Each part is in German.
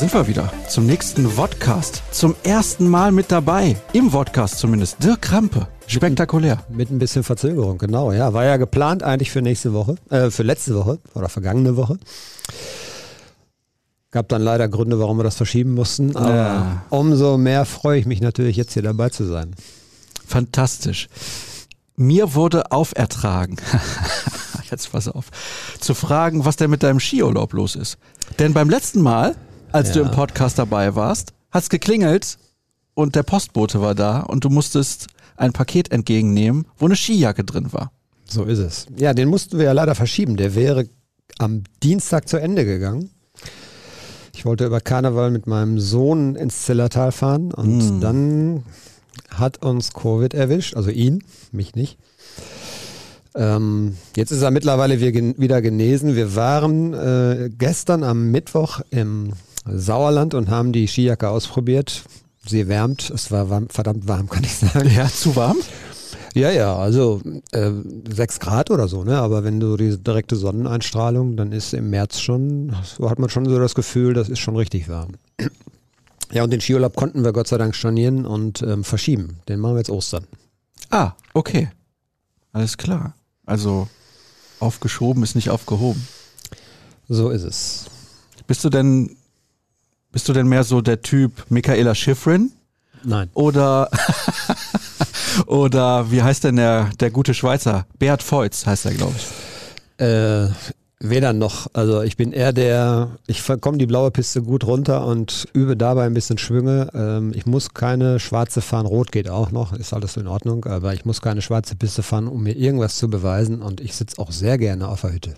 sind wir wieder zum nächsten Vodcast. Zum ersten Mal mit dabei, im Vodcast zumindest, Dirk Krampe. Spektakulär. Mit ein bisschen Verzögerung, genau. Ja, war ja geplant eigentlich für nächste Woche, äh, für letzte Woche oder vergangene Woche. Gab dann leider Gründe, warum wir das verschieben mussten. Aber Ja. umso mehr freue ich mich natürlich, jetzt hier dabei zu sein. Fantastisch. Mir wurde aufertragen, jetzt pass auf, zu fragen, was denn mit deinem Skiurlaub los ist. Denn beim letzten Mal, als du Ja. im Podcast dabei warst, hat's geklingelt und der Postbote war da und du musstest ein Paket entgegennehmen, wo eine Skijacke drin war. So ist es. Ja, den mussten wir ja leider verschieben. Der wäre am Dienstag zu Ende gegangen. Ich wollte über Karneval mit meinem Sohn ins Zillertal fahren und dann hat uns Covid erwischt, also ihn, mich nicht. Ähm, jetzt ist er mittlerweile wieder genesen. Wir waren äh, gestern am Mittwoch im Sauerland und haben die Skijacke ausprobiert. Sie wärmt, es war warm, verdammt warm, kann ich sagen. Ja, zu warm? Ja, ja, also äh, 6 Grad oder so, ne? Aber wenn du diese direkte Sonneneinstrahlung, dann ist im März schon, so hat man schon so das Gefühl, das ist schon richtig warm. Ja, und den Skiurlaub konnten wir Gott sei Dank stornieren und ähm, verschieben. Den machen wir jetzt Ostern. Ah, okay. Alles klar. Also aufgeschoben ist nicht aufgehoben. So ist es. Bist du denn, bist du denn mehr so der Typ Michaela Schifrin? Nein. Oder, oder wie heißt denn der, der gute Schweizer? Beat Feutz heißt er, glaube ich. Äh, weder noch. Also ich bin eher der, ich komme die blaue Piste gut runter und übe dabei ein bisschen Schwünge. Ähm, ich muss keine schwarze fahren, rot geht auch noch, ist alles in Ordnung, aber ich muss keine schwarze Piste fahren, um mir irgendwas zu beweisen und ich sitze auch sehr gerne auf der Hütte.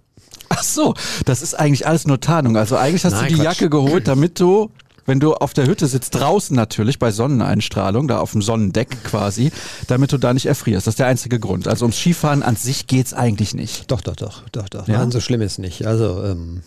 Ach so, das ist eigentlich alles nur Tarnung. Also eigentlich hast Nein, du die Quatsch. Jacke geholt, damit du, wenn du auf der Hütte sitzt, draußen natürlich bei Sonneneinstrahlung, da auf dem Sonnendeck quasi, damit du da nicht erfrierst. Das ist der einzige Grund. Also ums Skifahren an sich geht's eigentlich nicht. Doch, doch, doch, doch, doch. Ja? Nein, so schlimm ist nicht. Also, ähm,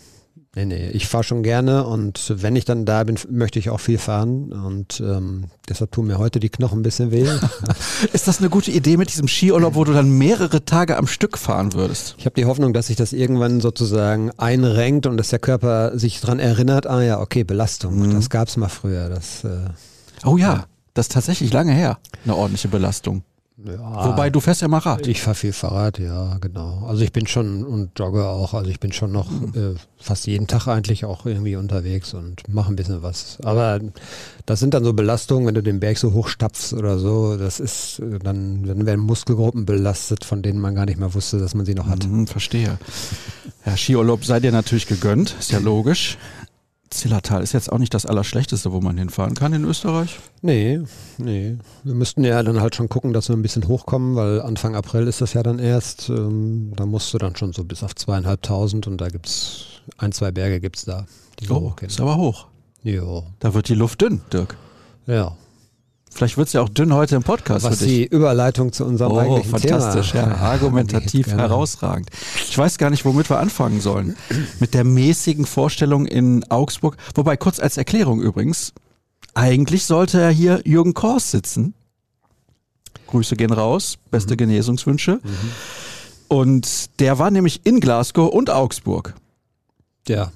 nee, nee, ich fahre schon gerne und wenn ich dann da bin, möchte ich auch viel fahren und ähm, deshalb tun mir heute die Knochen ein bisschen weh. Ist das eine gute Idee mit diesem Skiurlaub, wo du dann mehrere Tage am Stück fahren würdest? Ich habe die Hoffnung, dass sich das irgendwann sozusagen einrenkt und dass der Körper sich dran erinnert, ah ja, okay, Belastung, das gab's mal früher. Das, äh, Oh ja, das ist tatsächlich lange her. Eine ordentliche Belastung. Ja, Wobei du fährst ja mal Rad. ich fahre viel Fahrrad, ja, genau. Also ich bin schon und jogge auch, also ich bin schon noch äh, fast jeden Tag eigentlich auch irgendwie unterwegs und mache ein bisschen was. Aber das sind dann so Belastungen, wenn du den Berg so hochstapfst oder so, das ist, äh, dann, dann werden Muskelgruppen belastet, von denen man gar nicht mehr wusste, dass man sie noch hat. Mhm, verstehe. Ja, Skiurlaub sei dir natürlich gegönnt, ist ja logisch. Zillertal ist jetzt auch nicht das Allerschlechteste, wo man hinfahren kann in Österreich. Nee, nee. Wir müssten ja dann halt schon gucken, dass wir ein bisschen hochkommen, weil Anfang April ist das ja dann erst. Ähm, da musst du dann schon so bis auf zweieinhalbtausend und da gibt's ein, zwei Berge gibt's da, die Oh, hochgehen. ist aber hoch. Jo. Da wird die Luft dünn, Dirk. Ja. Vielleicht wird's ja auch dünn heute im Podcast Was für dich. die Überleitung zu unserem Oh, eigentlichen fantastisch, Thema. ja. Argumentativ Genau. herausragend. Ich weiß gar nicht, womit wir anfangen sollen. Mit der mäßigen Vorstellung in Augsburg. Wobei, kurz als Erklärung übrigens, eigentlich sollte ja hier Jürgen Kors sitzen. Grüße gehen raus, beste Mhm. Genesungswünsche. Und der war nämlich in Glasgow und Augsburg. Ja.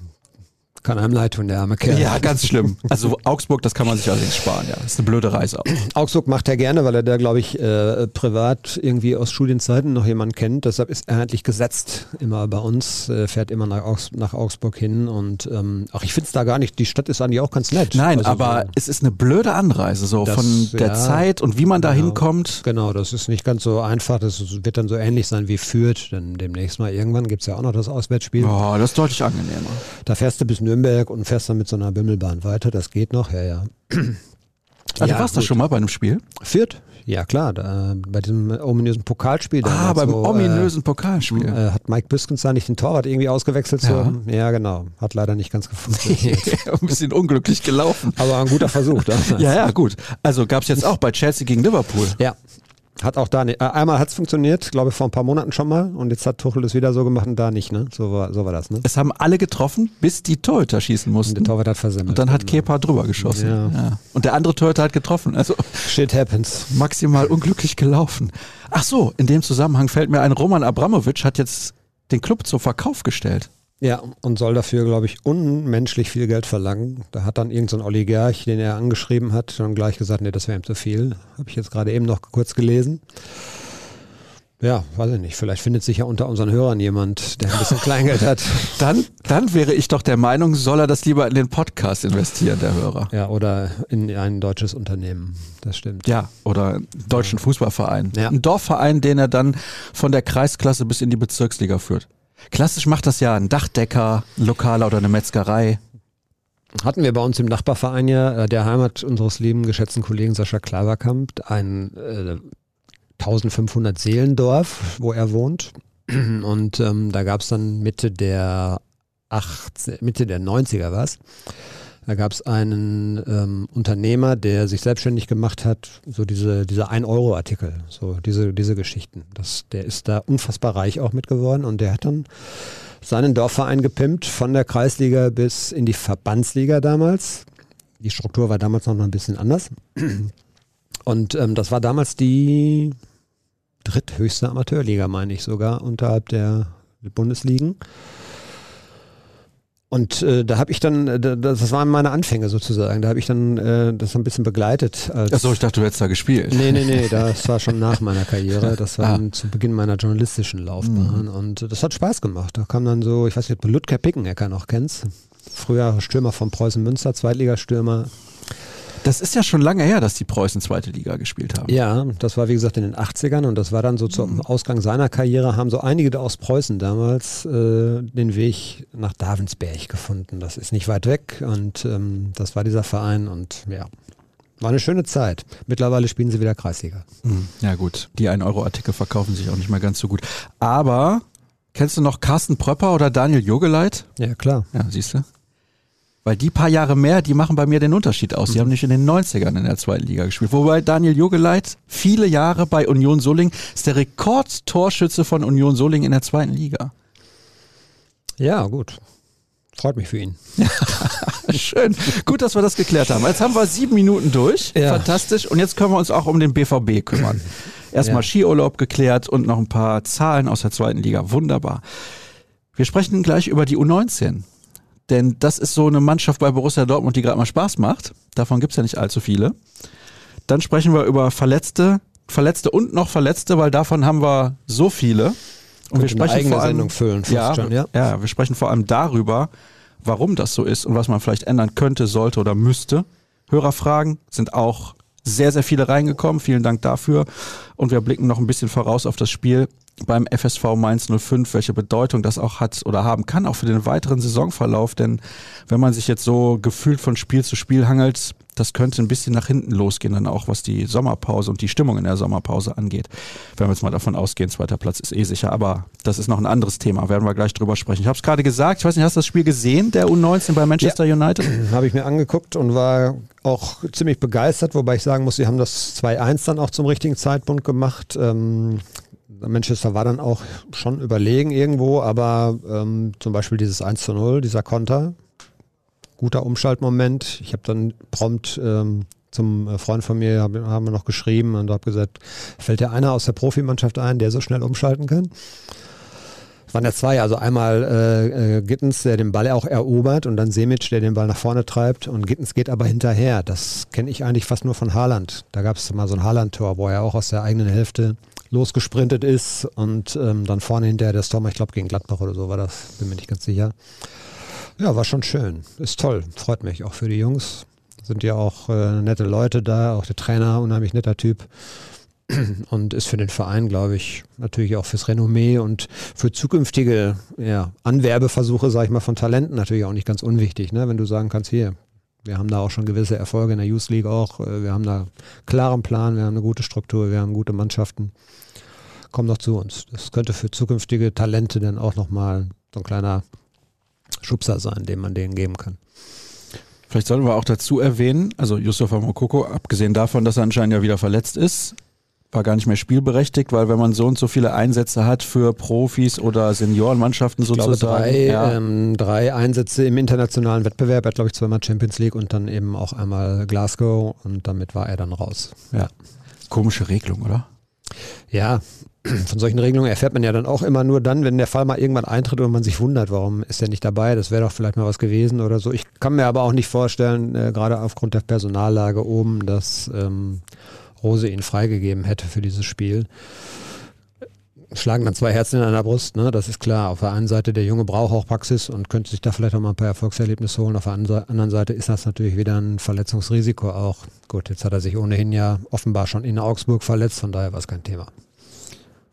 Kann einem leid tun, der arme Kerl. Ja, ganz schlimm. Also Augsburg, das kann man sich allerdings sparen, ja. Das ist eine blöde Reise auch. Augsburg macht er gerne, weil er da, glaube ich, äh, privat irgendwie aus Studienzeiten noch jemanden kennt. Deshalb ist er eigentlich gesetzt immer bei uns, äh, fährt immer nach, Augs nach Augsburg hin. Und ähm, ach, ich finde es da gar nicht, die Stadt ist eigentlich auch ganz nett. Nein, Also aber so- es ist eine blöde Anreise, so Das- von der ja, Zeit und wie man da genau. hinkommt. Genau, das ist nicht ganz so einfach. Das wird dann so ähnlich sein wie Fürth. Denn demnächst mal irgendwann gibt es ja auch noch das Auswärtsspiel. Oh, das ist deutlich angenehmer. Da fährst du bis Nürnberg und fährst dann mit so einer Bimmelbahn weiter. Das geht noch, ja, ja. Ah, Ja, du warst gut. schon mal bei einem Spiel? Fürth? Ja, klar. Da, bei diesem ominösen Pokalspiel. Ah, beim wo, ominösen Pokalspiel. Äh, hat Mike Büskens da nicht den Torwart irgendwie ausgewechselt? Ja. So? ja, genau. Hat leider nicht ganz funktioniert. ein bisschen unglücklich gelaufen. Aber ein guter Versuch. Ja, ja, gut. Also gab's jetzt auch bei Chelsea gegen Liverpool. Ja. Hat auch da nicht. Äh, einmal hat es funktioniert, glaube ich, vor ein paar Monaten schon mal. Und jetzt hat Tuchel es wieder so gemacht und da nicht, ne? So war, so war das, ne? Es haben alle getroffen, bis die Torhüter schießen Und mussten. der Torwart hat versemmelt. Und dann hat Kepa drüber geschossen. Ja. Ja. Und der andere Torhüter hat getroffen. Also Shit happens. maximal unglücklich gelaufen. Ach so, in dem Zusammenhang fällt mir ein, Roman Abramovic hat jetzt den Club zum Verkauf gestellt. Ja, und soll dafür, glaube ich, unmenschlich viel Geld verlangen. Da hat dann irgendein so Oligarch, den er angeschrieben hat, dann gleich gesagt, nee, das wäre ihm zu viel. Habe ich jetzt gerade eben noch kurz gelesen. Ja, weiß ich nicht. Vielleicht findet sich ja unter unseren Hörern jemand, der ein bisschen Kleingeld hat. Dann, dann wäre ich doch der Meinung, soll er das lieber in den Podcast investieren, der Hörer. Ja, oder in ein deutsches Unternehmen. Das stimmt. Ja, oder einen deutschen Fußballverein. Ja. Ein Dorfverein, den er dann von der Kreisklasse bis in die Bezirksliga führt. Klassisch macht das ja ein Dachdecker, ein Lokaler oder eine Metzgerei. Hatten wir bei uns im Nachbarverein ja, äh, der Heimat unseres lieben geschätzten Kollegen Sascha Klaverkamp, ein äh, 1500 Seelendorf, wo er wohnt. Und ähm, da gab es dann Mitte der 18, Mitte der 90er was. Da gab es einen ähm, Unternehmer, der sich selbstständig gemacht hat, so diese, diese 1-Euro-Artikel, so diese, diese Geschichten. Das, der ist da unfassbar reich auch mit geworden und der hat dann seinen Dorfverein gepimpt, von der Kreisliga bis in die Verbandsliga damals. Die Struktur war damals noch ein bisschen anders. Und ähm, das war damals die dritthöchste Amateurliga, meine ich sogar, unterhalb der Bundesligen. Und äh, da habe ich dann, äh, das waren meine Anfänge sozusagen, da habe ich dann äh, das ein bisschen begleitet. Als Achso, ich dachte, du hättest da gespielt. Nee, nee, nee, das war schon nach meiner Karriere. Das war Ah. dann zu Beginn meiner journalistischen Laufbahn. Und das hat Spaß gemacht. Da kam dann so, ich weiß nicht, ob du Ludger Pickenecker noch kennst. Früher Stürmer von Preußen Münster, Zweitligastürmer. Das ist ja schon lange her, dass die Preußen zweite Liga gespielt haben. Ja, das war wie gesagt in den 80ern und das war dann so zum Ausgang seiner Karriere, haben so einige aus Preußen damals äh, den Weg nach Davensberg gefunden. Das ist nicht weit weg und ähm, das war dieser Verein und ja, war eine schöne Zeit. Mittlerweile spielen sie wieder Kreisliga. Hm, Ja gut, die 1-Euro-Artikel verkaufen sich auch nicht mehr ganz so gut. Aber kennst du noch Carsten Pröpper oder Daniel Jogeleit? Ja, klar. Ja, siehst du? Weil die paar Jahre mehr, die machen bei mir den Unterschied aus. Die haben nicht in den 90ern in der zweiten Liga gespielt. Wobei Daniel Jogeleit viele Jahre bei Union Solingen ist der Rekordtorschütze von Union Solingen in der zweiten Liga. Ja, gut. Freut mich für ihn. Schön. Gut, dass wir das geklärt haben. Jetzt haben wir sieben Minuten durch. Ja. Fantastisch. Und jetzt können wir uns auch um den BVB kümmern. Erstmal Ja. Skiurlaub geklärt und noch ein paar Zahlen aus der zweiten Liga. Wunderbar. Wir sprechen gleich über die U19. Denn das ist so eine Mannschaft bei Borussia Dortmund, die gerade mal Spaß macht. Davon gibt's ja nicht allzu viele. Dann sprechen wir über Verletzte, Verletzte und noch Verletzte, weil davon haben wir so viele. Und wir Könnte eine sprechen eigene vor allem, Sendung füllen, ja, schon, ja. ja, wir sprechen vor allem darüber, warum das so ist und was man vielleicht ändern könnte, sollte oder müsste. Hörerfragen sind auch sehr, sehr viele reingekommen. Vielen Dank dafür. Und wir blicken noch ein bisschen voraus auf das Spiel beim FSV Mainz 05, welche Bedeutung das auch hat oder haben kann, auch für den weiteren Saisonverlauf. Denn wenn man sich jetzt so gefühlt von Spiel zu Spiel hangelt, das könnte ein bisschen nach hinten losgehen, dann auch was die Sommerpause und die Stimmung in der Sommerpause angeht. Wenn wir jetzt mal davon ausgehen, zweiter Platz ist eh sicher, aber das ist noch ein anderes Thema, werden wir gleich drüber sprechen. Ich habe es gerade gesagt, ich weiß nicht, hast du das Spiel gesehen, der U19 bei Manchester United? Habe ich mir angeguckt und war auch ziemlich begeistert, wobei ich sagen muss, sie haben das 2-1 dann auch zum richtigen Zeitpunkt gemacht. Ähm, Manchester war dann auch schon überlegen irgendwo, aber ähm, zum Beispiel dieses 1 zu 0, dieser Konter, guter Umschaltmoment. Ich habe dann prompt ähm, zum äh, Freund von mir, hab, haben wir noch geschrieben und habe gesagt, fällt dir einer aus der Profimannschaft ein, der so schnell umschalten kann? Es waren ja zwei, also einmal äh, äh, Gittens, der den Ball auch erobert und dann Semic, der den Ball nach vorne treibt und Gittens geht aber hinterher. Das kenne ich eigentlich fast nur von Haaland. Da gab es mal so ein Haaland-Tor, wo er auch aus der eigenen Hälfte losgesprintet ist und ähm, dann vorne hinterher der Storm, ich glaube gegen Gladbach oder so war das, bin mir nicht ganz sicher. Ja, war schon schön. Ist toll. Freut mich auch für die Jungs. Sind ja auch äh, nette Leute da, auch der Trainer, unheimlich netter Typ. Und ist für den Verein, glaube ich, natürlich auch fürs Renommee und für zukünftige ja, Anwerbeversuche, sage ich mal, von Talenten natürlich auch nicht ganz unwichtig. Ne? Wenn du sagen kannst, hier, wir haben da auch schon gewisse Erfolge in der Youth League auch. äh, Wir haben da klaren Plan, wir haben eine gute Struktur, wir haben gute Mannschaften. Komm doch zu uns. Das könnte für zukünftige Talente dann auch nochmal so ein kleiner Schubser sein, den man denen geben kann. Vielleicht sollten wir auch dazu erwähnen, also Yusufa Mokoko, abgesehen davon, dass er anscheinend ja wieder verletzt ist, war gar nicht mehr spielberechtigt, weil wenn man so und so viele Einsätze hat für Profis oder Seniorenmannschaften Ich glaube, sozusagen. drei, ja. ähm, drei Einsätze im internationalen Wettbewerb. Er hat, glaube ich, zweimal Champions League und dann eben auch einmal Glasgow und damit war er dann raus. ja. Komische Regelung, oder? Ja, von solchen Regelungen erfährt man ja dann auch immer nur dann, wenn der Fall mal irgendwann eintritt und man sich wundert, warum ist er nicht dabei, das wäre doch vielleicht mal was gewesen oder so. Ich kann mir aber auch nicht vorstellen, äh, gerade aufgrund der Personallage oben, dass ähm, Rose ihn freigegeben hätte für dieses Spiel. Schlagen dann zwei Herzen in einer Brust, ne? das ist klar. Auf der einen Seite, der Junge braucht auch Praxis und könnte sich da vielleicht auch mal ein paar Erfolgserlebnisse holen. Auf der anderen Seite ist das natürlich wieder ein Verletzungsrisiko auch. Gut, jetzt hat er sich ohnehin ja offenbar schon in Augsburg verletzt, von daher war es kein Thema.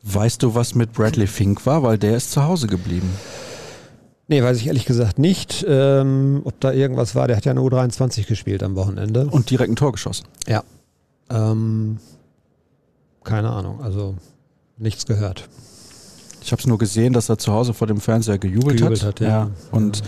Weißt du, was mit Bradley Fink war? Weil der ist zu Hause geblieben. Nee, weiß ich ehrlich gesagt nicht, ähm, ob da irgendwas war. Der hat ja eine U23 gespielt am Wochenende. Und direkt ein Tor geschossen. Ja. Ähm, keine Ahnung, also nichts gehört. Ich habe es nur gesehen, dass er zu Hause vor dem Fernseher gejubelt, Gejubelt hat. hat, ja. Und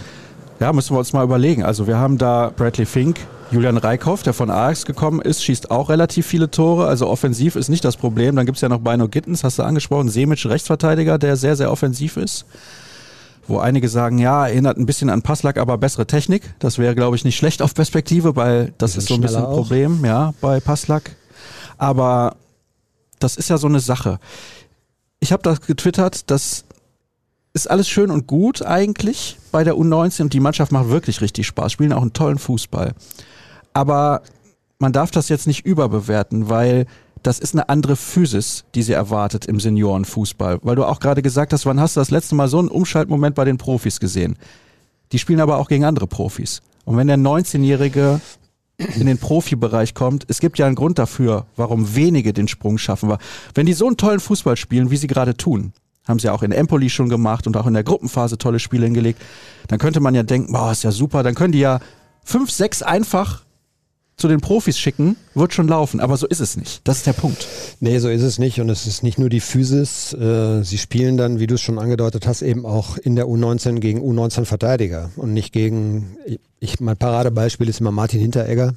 ja, müssen wir uns mal überlegen. Also wir haben da Bradley Fink, Julian Reikhoff, der von Ajax gekommen ist, schießt auch relativ viele Tore. Also offensiv ist nicht das Problem. Dann gibt es ja noch Beino Gittens, hast du angesprochen, Semic, Rechtsverteidiger, der sehr, sehr offensiv ist. Wo einige sagen, ja, erinnert ein bisschen an Passlack, aber bessere Technik. Das wäre, glaube ich, nicht schlecht auf Perspektive, weil das ist so ein bisschen ein auch. Problem, ja, bei Passlack. Aber das ist ja so eine Sache. Ich habe das getwittert, das ist alles schön und gut eigentlich bei der U19 und die Mannschaft macht wirklich richtig Spaß, spielen auch einen tollen Fußball. Aber man darf das jetzt nicht überbewerten, weil das ist eine andere Physis, die sie erwartet im Seniorenfußball. Weil du auch gerade gesagt hast, wann hast du das letzte Mal so einen Umschaltmoment bei den Profis gesehen? Die spielen aber auch gegen andere Profis. Und wenn der 19-Jährige in den Profibereich kommt, es gibt ja einen Grund dafür, warum wenige den Sprung schaffen. Wenn die so einen tollen Fußball spielen, wie sie gerade tun, haben sie auch in Empoli schon gemacht und auch in der Gruppenphase tolle Spiele hingelegt, dann könnte man ja denken, boah, ist ja super, dann können die ja fünf, sechs einfach zu den Profis schicken, wird schon laufen. Aber so ist es nicht. Das ist der Punkt. Nee, so ist es nicht. Und es ist nicht nur die Physis. Äh, sie spielen dann, wie du es schon angedeutet hast, eben auch in der U19 gegen U19 Verteidiger und nicht gegen, ich, mein Paradebeispiel ist immer Martin Hinteregger.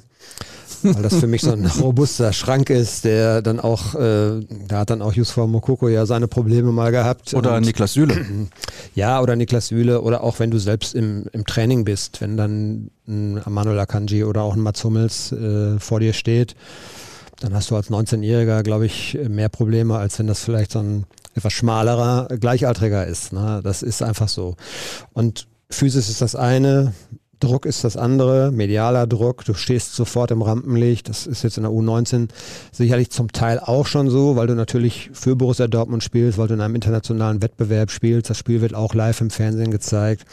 Weil das für mich so ein robuster Schrank ist, der dann auch, äh, da hat dann auch Yusuf Mokoko ja seine Probleme mal gehabt. Oder Und- Niklas Süle. Ja, oder Niklas Süle oder auch wenn du selbst im, im Training bist, wenn dann ein Manuel Akanji oder auch ein Mats Hummels äh, vor dir steht, dann hast du als 19-Jähriger, glaube ich, mehr Probleme, als wenn das vielleicht so ein etwas schmalerer Gleichaltriger ist. Ne? Das ist einfach so. Und Physis ist das eine, Druck ist das andere, medialer Druck, du stehst sofort im Rampenlicht, das ist jetzt in der U19 sicherlich zum Teil auch schon so, weil du natürlich für Borussia Dortmund spielst, weil du in einem internationalen Wettbewerb spielst, das Spiel wird auch live im Fernsehen gezeigt.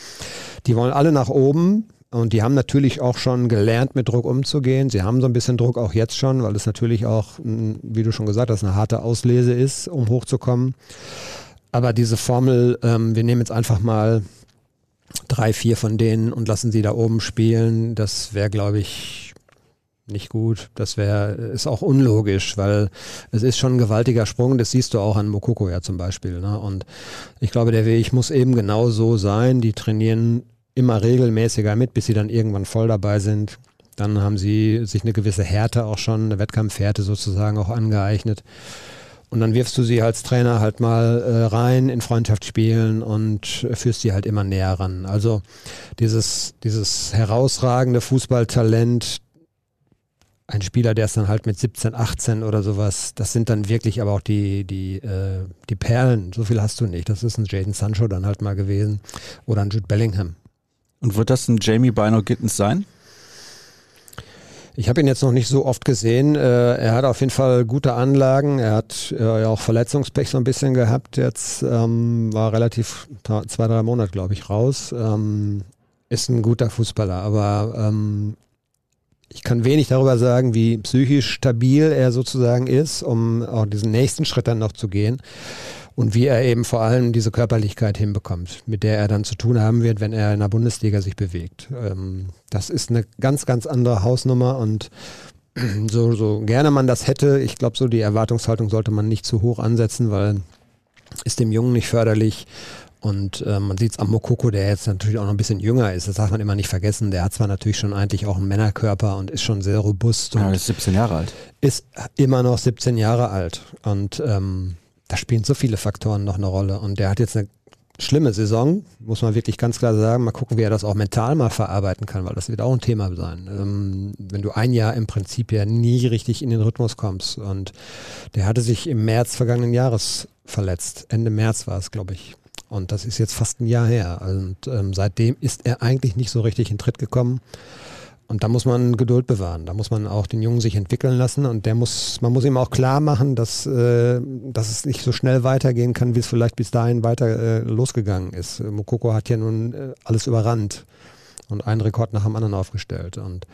Die wollen alle nach oben und die haben natürlich auch schon gelernt, mit Druck umzugehen. Sie haben so ein bisschen Druck auch jetzt schon, weil es natürlich auch, mh, wie du schon gesagt hast, eine harte Auslese ist, um hochzukommen. Aber diese Formel, ähm, wir nehmen jetzt einfach mal drei, vier von denen und lassen sie da oben spielen, das wäre, glaube ich, nicht gut. Das wäre, ist auch unlogisch, weil es ist schon ein gewaltiger Sprung. Das siehst du auch an Mokoko ja zum Beispiel. Ne? Und ich glaube, der Weg muss eben genau so sein. Die trainieren immer regelmäßiger mit, bis sie dann irgendwann voll dabei sind. Dann haben sie sich eine gewisse Härte auch schon, eine Wettkampfhärte sozusagen auch angeeignet. Und dann wirfst du sie als Trainer halt mal äh, rein in Freundschaftsspielen und äh, führst sie halt immer näher ran. Also dieses, dieses herausragende Fußballtalent, ein Spieler, der ist dann halt mit 17, 18 oder sowas, das sind dann wirklich aber auch die, die, äh, die Perlen. So viel hast du nicht. Das ist ein Jaden Sancho dann halt mal gewesen oder ein Jude Bellingham. Und wird das ein Jamie Bino Gittens sein? Ich habe ihn jetzt noch nicht so oft gesehen. Äh, er hat auf jeden Fall gute Anlagen. Er hat äh, ja auch Verletzungspech so ein bisschen gehabt. Jetzt ähm, war relativ zwei, drei Monate, glaube ich, raus. Ähm, ist ein guter Fußballer, aber ähm, ich kann wenig darüber sagen, wie psychisch stabil er sozusagen ist, um auch diesen nächsten Schritt dann noch zu gehen. Und wie er eben vor allem diese Körperlichkeit hinbekommt, mit der er dann zu tun haben wird, wenn er in der Bundesliga sich bewegt. Ähm, das ist eine ganz, ganz andere Hausnummer und so, so gerne man das hätte, ich glaube, so die Erwartungshaltung sollte man nicht zu hoch ansetzen, weil ist dem Jungen nicht förderlich. Und äh, man sieht es am Mokoko, der jetzt natürlich auch noch ein bisschen jünger ist. Das darf man immer nicht vergessen. Der hat zwar natürlich schon eigentlich auch einen Männerkörper und ist schon sehr robust und Ja, ist 17 Jahre alt. ist immer noch 17 Jahre alt. Und ähm, da spielen so viele Faktoren noch eine Rolle. Und der hat jetzt eine schlimme Saison, muss man wirklich ganz klar sagen. Mal gucken, wie er das auch mental mal verarbeiten kann, weil das wird auch ein Thema sein. Ähm, wenn du ein Jahr im Prinzip ja nie richtig in den Rhythmus kommst. Und der hatte sich im März vergangenen Jahres verletzt. Ende März war es, glaube ich. Und das ist jetzt fast ein Jahr her. Und ähm, seitdem ist er eigentlich nicht so richtig in Tritt gekommen. Und da muss man Geduld bewahren. Da muss man auch den Jungen sich entwickeln lassen und der muss, man muss ihm auch klar machen, dass, äh, dass es nicht so schnell weitergehen kann, wie es vielleicht bis dahin weiter äh, losgegangen ist. Mokoko hat ja nun äh, alles überrannt und einen Rekord nach dem anderen aufgestellt. Und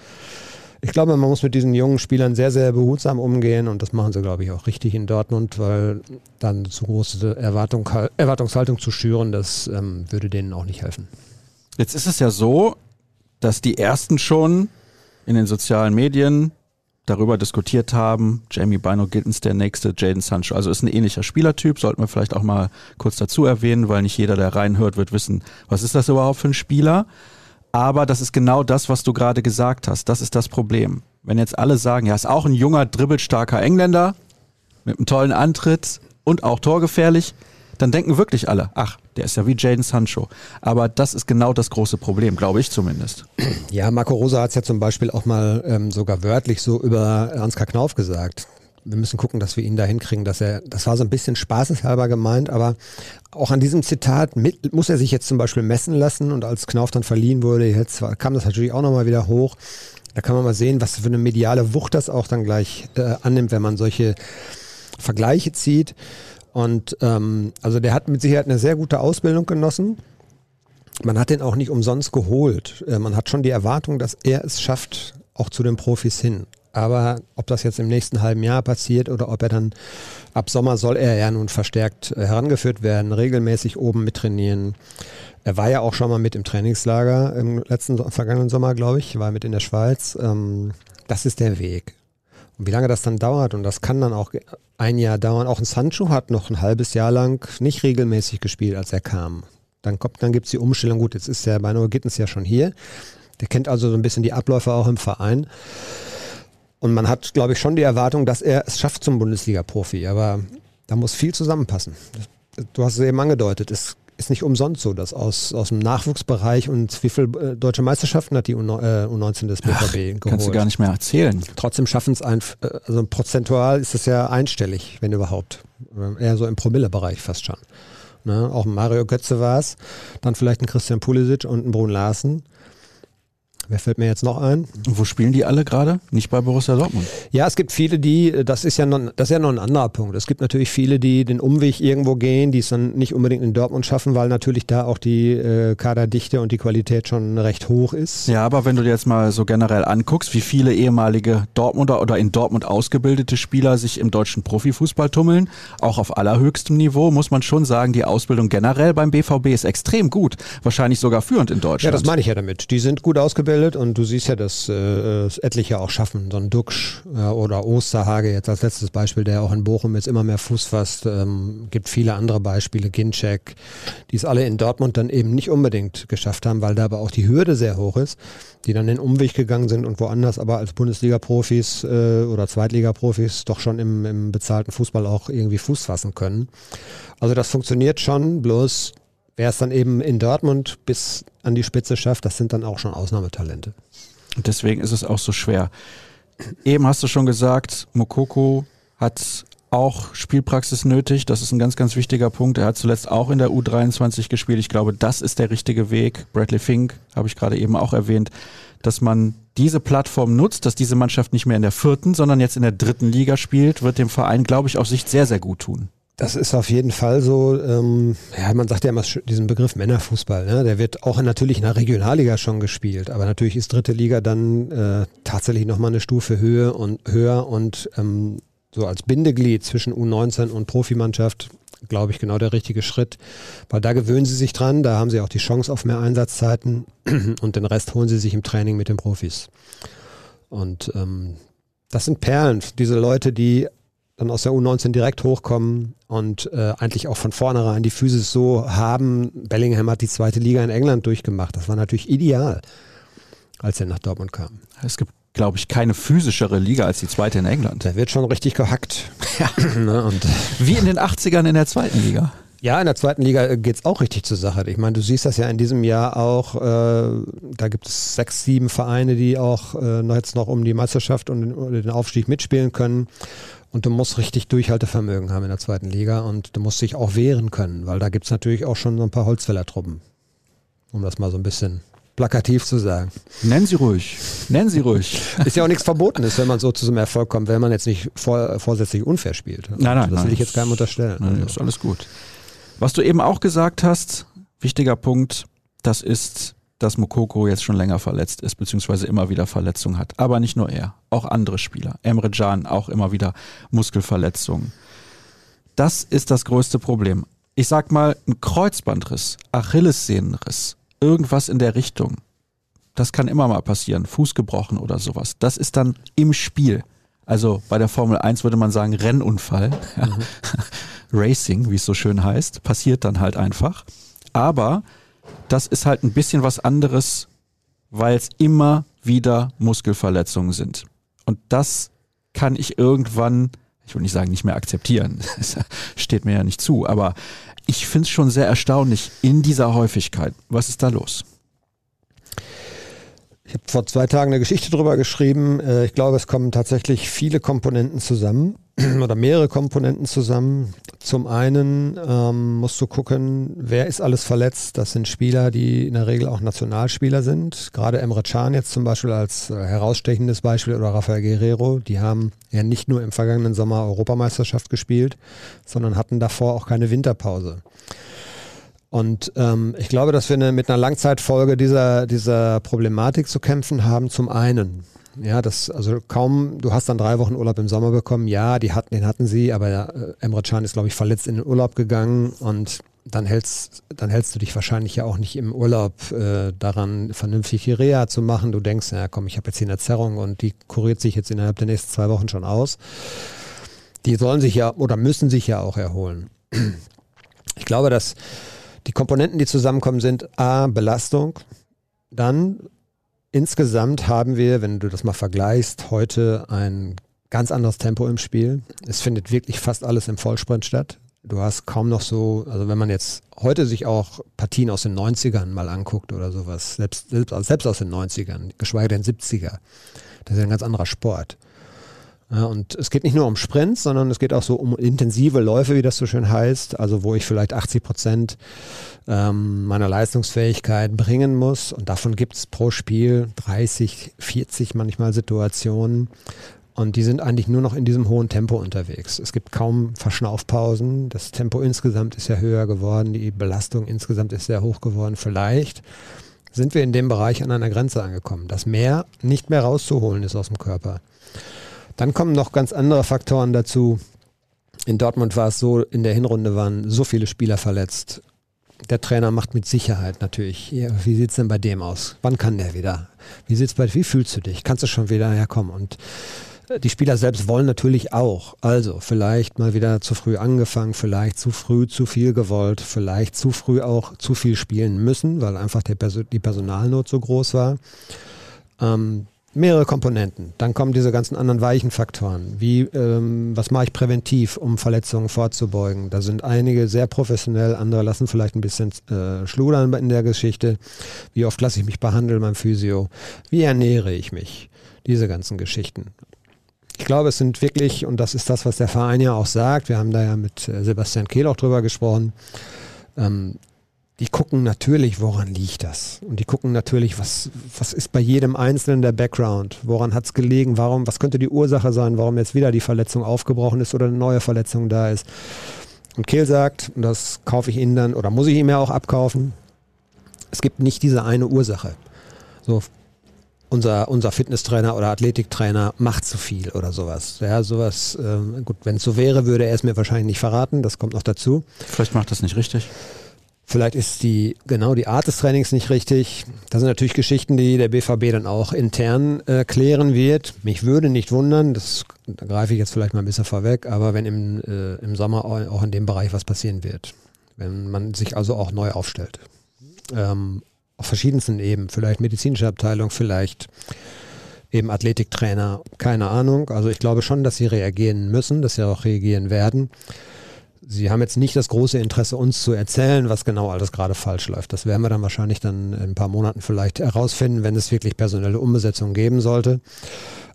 ich glaube, man muss mit diesen jungen Spielern sehr, sehr behutsam umgehen und das machen sie, glaube ich, auch richtig in Dortmund, weil dann zu große Erwartung, Erwartungshaltung zu schüren, das ähm, würde denen auch nicht helfen. Jetzt ist es ja so, dass die ersten schon in den sozialen Medien darüber diskutiert haben. Jamie Bino Gittens der nächste, Jaden Sancho. Also ist ein ähnlicher Spielertyp, sollten wir vielleicht auch mal kurz dazu erwähnen, weil nicht jeder, der reinhört, wird wissen, was ist das überhaupt für ein Spieler. Aber das ist genau das, was du gerade gesagt hast. Das ist das Problem. Wenn jetzt alle sagen, ja, ist auch ein junger, dribbelstarker Engländer mit einem tollen Antritt und auch torgefährlich, dann denken wirklich alle, ach, der ist ja wie Jaden Sancho. Aber das ist genau das große Problem, glaube ich zumindest. Ja, Marco Rosa hat es ja zum Beispiel auch mal ähm, sogar wörtlich so über Ansgar Knauf gesagt. Wir müssen gucken, dass wir ihn da hinkriegen, dass er, das war so ein bisschen spaßeshalber gemeint, aber auch an diesem Zitat mit, muss er sich jetzt zum Beispiel messen lassen und als Knauf dann verliehen wurde, jetzt kam das natürlich auch nochmal wieder hoch. Da kann man mal sehen, was für eine mediale Wucht das auch dann gleich äh, annimmt, wenn man solche Vergleiche zieht. Und ähm, also der hat mit Sicherheit eine sehr gute Ausbildung genossen. Man hat den auch nicht umsonst geholt. Äh, man hat schon die Erwartung, dass er es schafft, auch zu den Profis hin. Aber ob das jetzt im nächsten halben Jahr passiert oder ob er dann ab Sommer soll er ja nun verstärkt äh, herangeführt werden, regelmäßig oben mittrainieren. Er war ja auch schon mal mit im Trainingslager im letzten vergangenen Sommer, glaube ich, war mit in der Schweiz. Ähm, das ist der Weg. Und wie lange das dann dauert, und das kann dann auch ein Jahr dauern. Auch ein Sancho hat noch ein halbes Jahr lang nicht regelmäßig gespielt, als er kam. Dann, dann gibt es die Umstellung. Gut, jetzt ist der Bino Gittens ja schon hier. Der kennt also so ein bisschen die Abläufe auch im Verein. Und man hat, glaube ich, schon die Erwartung, dass er es schafft zum Bundesliga-Profi. Aber da muss viel zusammenpassen. Du hast es eben angedeutet. Es ist nicht umsonst so, dass aus, aus dem Nachwuchsbereich und wie viele äh, deutsche Meisterschaften hat die U, äh, U19 des BVB Ach, geholt? Kannst du gar nicht mehr erzählen. Trotzdem schaffen es ein, äh, also prozentual ist es ja einstellig, wenn überhaupt. Eher so im Promillebereich fast schon. Ne? Auch Mario Götze war es, dann vielleicht ein Christian Pulisic und ein Brun Larsen. Wer fällt mir jetzt noch ein? Wo spielen die alle gerade? Nicht bei Borussia Dortmund. Ja, es gibt viele, die, das ist ja noch, das ist ja noch ein anderer Punkt. Es gibt natürlich viele, die den Umweg irgendwo gehen, die es dann nicht unbedingt in Dortmund schaffen, weil natürlich da auch die äh, Kaderdichte und die Qualität schon recht hoch ist. Ja, aber wenn du dir jetzt mal so generell anguckst, wie viele ehemalige Dortmunder oder in Dortmund ausgebildete Spieler sich im deutschen Profifußball tummeln, auch auf allerhöchstem Niveau, muss man schon sagen, die Ausbildung generell beim BVB ist extrem gut. Wahrscheinlich sogar führend in Deutschland. Ja, das meine ich ja damit. Die sind gut ausgebildet ausgebildet und du siehst ja, dass äh, es etliche auch schaffen. So ein Duxch äh, oder Osterhage jetzt als letztes Beispiel, der auch in Bochum jetzt immer mehr Fuß fasst. Ähm, gibt viele andere Beispiele, Ginczek, die es alle in Dortmund dann eben nicht unbedingt geschafft haben, weil da aber auch die Hürde sehr hoch ist, die dann den Umweg gegangen sind und woanders aber als Bundesliga-Profis äh, oder Zweitliga-Profis doch schon im, im bezahlten Fußball auch irgendwie Fuß fassen können. Also das funktioniert schon, bloß wer es dann eben in Dortmund bis an die Spitze schafft, das sind dann auch schon Ausnahmetalente. Und deswegen ist es auch so schwer. Eben hast du schon gesagt, Mokoko hat auch Spielpraxis nötig. Das ist ein ganz, ganz wichtiger Punkt. Er hat zuletzt auch in der U23 gespielt. Ich glaube, das ist der richtige Weg. Bradley Fink habe ich gerade eben auch erwähnt, dass man diese Plattform nutzt, dass diese Mannschaft nicht mehr in der vierten, sondern jetzt in der dritten Liga spielt, wird dem Verein, glaube ich, auf Sicht sehr, sehr gut tun. Das ist auf jeden Fall so. Ähm, ja, man sagt ja immer diesen Begriff Männerfußball. Ne? Der wird auch natürlich in der Regionalliga schon gespielt, aber natürlich ist dritte Liga dann äh, tatsächlich nochmal eine Stufe höher und höher und ähm, so als Bindeglied zwischen U19 und Profimannschaft glaube ich, genau der richtige Schritt, weil da gewöhnen sie sich dran, da haben sie auch die Chance auf mehr Einsatzzeiten und den Rest holen sie sich im Training mit den Profis. Und ähm, das sind Perlen, diese Leute, die dann aus der U19 direkt hochkommen und äh, eigentlich auch von vornherein die Physis so haben. Bellingham hat die zweite Liga in England durchgemacht. Das war natürlich ideal, als er nach Dortmund kam. Es gibt, glaube ich, keine physischere Liga als die zweite in England. Der wird schon richtig gehackt. Ja. ne, und Wie in den 80ern in der zweiten Liga. Ja, in der zweiten Liga geht es auch richtig zur Sache. Ich meine, du siehst das ja in diesem Jahr auch, äh, da gibt es sechs, sieben Vereine, die auch äh, jetzt noch um die Meisterschaft und den Aufstieg mitspielen können. Und du musst richtig Durchhaltevermögen haben in der zweiten Liga und du musst dich auch wehren können, weil da gibt es natürlich auch schon so ein paar Holzfällertruppen. Um das mal so ein bisschen plakativ zu sagen. Nennen Sie ruhig. Nennen Sie ruhig. Ist ja auch nichts Verbotenes, wenn man so zu so einem Erfolg kommt, wenn man jetzt nicht vor, vorsätzlich unfair spielt. Nein, nein. Das will nein, ich jetzt keinem unterstellen. Nein, das ist alles gut. Was du eben auch gesagt hast, wichtiger Punkt, das ist, dass Mokoko jetzt schon länger verletzt ist, beziehungsweise immer wieder Verletzungen hat. Aber nicht nur er, auch andere Spieler. Emre Can auch immer wieder Muskelverletzungen. Das ist das größte Problem. Ich sag mal, ein Kreuzbandriss, Achillessehnenriss, irgendwas in der Richtung. Das kann immer mal passieren. Fuß gebrochen oder sowas. Das ist dann im Spiel. Also bei der Formel 1 würde man sagen Rennunfall. Mhm. Racing, wie es so schön heißt, passiert dann halt einfach. Aber das ist halt ein bisschen was anderes, weil es immer wieder Muskelverletzungen sind. Und das kann ich irgendwann, ich will nicht sagen, nicht mehr akzeptieren. Das steht mir ja nicht zu, aber ich finde es schon sehr erstaunlich in dieser Häufigkeit. Was ist da los? Ich habe vor zwei Tagen eine Geschichte drüber geschrieben. Äh, ich glaube, es kommen tatsächlich viele Komponenten zusammen oder mehrere Komponenten zusammen. Zum einen ähm, musst du gucken, wer ist alles verletzt. Das sind Spieler, die in der Regel auch Nationalspieler sind. Gerade Emre Can jetzt zum Beispiel als äh, herausstechendes Beispiel oder Rafael Guerrero. Die haben ja nicht nur im vergangenen Sommer Europameisterschaft gespielt, sondern hatten davor auch keine Winterpause. Und ähm, ich glaube, dass wir eine, mit einer Langzeitfolge dieser, dieser Problematik zu kämpfen haben. Zum einen, ja, das, also kaum, du hast dann drei Wochen Urlaub im Sommer bekommen. Ja, die hatten, den hatten sie, aber äh, Emre Can ist, glaube ich, verletzt in den Urlaub gegangen und dann hältst, dann hältst du dich wahrscheinlich ja auch nicht im Urlaub äh, daran, vernünftig Reha zu machen. Du denkst, ja komm, ich habe jetzt hier eine Zerrung und die kuriert sich jetzt innerhalb der nächsten zwei Wochen schon aus. Die sollen sich ja oder müssen sich ja auch erholen. Ich glaube, dass die Komponenten, die zusammenkommen, sind A, Belastung. Dann insgesamt haben wir, wenn du das mal vergleichst, heute ein ganz anderes Tempo im Spiel. Es findet wirklich fast alles im Vollsprint statt. Du hast kaum noch so, also wenn man jetzt heute sich auch Partien aus den 90ern mal anguckt oder sowas, selbst, selbst, selbst aus den 90ern, geschweige denn 70er, das ist ein ganz anderer Sport. Und es geht nicht nur um Sprints, sondern es geht auch so um intensive Läufe, wie das so schön heißt, also wo ich vielleicht 80 Prozent ähm, meiner Leistungsfähigkeit bringen muss. Und davon gibt es pro Spiel 30, 40 manchmal Situationen. Und die sind eigentlich nur noch in diesem hohen Tempo unterwegs. Es gibt kaum Verschnaufpausen. Das Tempo insgesamt ist ja höher geworden. Die Belastung insgesamt ist sehr hoch geworden. Vielleicht sind wir in dem Bereich an einer Grenze angekommen, dass mehr nicht mehr rauszuholen ist aus dem Körper. Dann kommen noch ganz andere Faktoren dazu. In Dortmund war es so, in der Hinrunde waren so viele Spieler verletzt. Der Trainer macht mit Sicherheit natürlich. Ja, wie sieht es denn bei dem aus? Wann kann der wieder? Wie sieht's bei wie fühlst du dich? Kannst du schon wieder herkommen? Und äh, die Spieler selbst wollen natürlich auch. Also vielleicht mal wieder zu früh angefangen, vielleicht zu früh zu viel gewollt, vielleicht zu früh auch zu viel spielen müssen, weil einfach Perso die Personalnot so groß war. Ähm, mehrere Komponenten. Dann kommen diese ganzen anderen weichen Faktoren. Wie, ähm, was mache ich präventiv, um Verletzungen vorzubeugen? Da sind einige sehr professionell, andere lassen vielleicht ein bisschen äh, schludern in der Geschichte. Wie oft lasse ich mich behandeln beim Physio? Wie ernähre ich mich? Diese ganzen Geschichten. Ich glaube, es sind wirklich, und das ist das, was der Verein ja auch sagt, wir haben da ja mit äh, Sebastian Kehl auch drüber gesprochen, ähm, die gucken natürlich, woran liegt das? Und die gucken natürlich, was, was ist bei jedem Einzelnen der Background? Woran hat es gelegen? Warum, was könnte die Ursache sein, warum jetzt wieder die Verletzung aufgebrochen ist oder eine neue Verletzung da ist? Und Kehl sagt, und das kaufe ich Ihnen dann, oder muss ich ihm ja auch abkaufen, es gibt nicht diese eine Ursache. So, unser, unser Fitnesstrainer oder Athletiktrainer macht zu viel oder sowas. Ja, sowas, ähm, gut, wenn es so wäre, würde er es mir wahrscheinlich nicht verraten, das kommt noch dazu. Vielleicht macht das nicht richtig. Vielleicht ist die genau die Art des Trainings nicht richtig. Das sind natürlich Geschichten, die der BVB dann auch intern äh, klären wird. Mich würde nicht wundern, das da greife ich jetzt vielleicht mal ein bisschen vorweg, aber wenn im, äh, im Sommer auch in dem Bereich was passieren wird, wenn man sich also auch neu aufstellt, ähm, auf verschiedensten Ebenen, vielleicht medizinische Abteilung, vielleicht eben Athletiktrainer, keine Ahnung. Also ich glaube schon, dass sie reagieren müssen, dass sie auch reagieren werden Sie haben jetzt nicht das große Interesse, uns zu erzählen, was genau alles gerade falsch läuft. Das werden wir dann wahrscheinlich dann in ein paar Monaten vielleicht herausfinden, wenn es wirklich personelle Umbesetzungen geben sollte.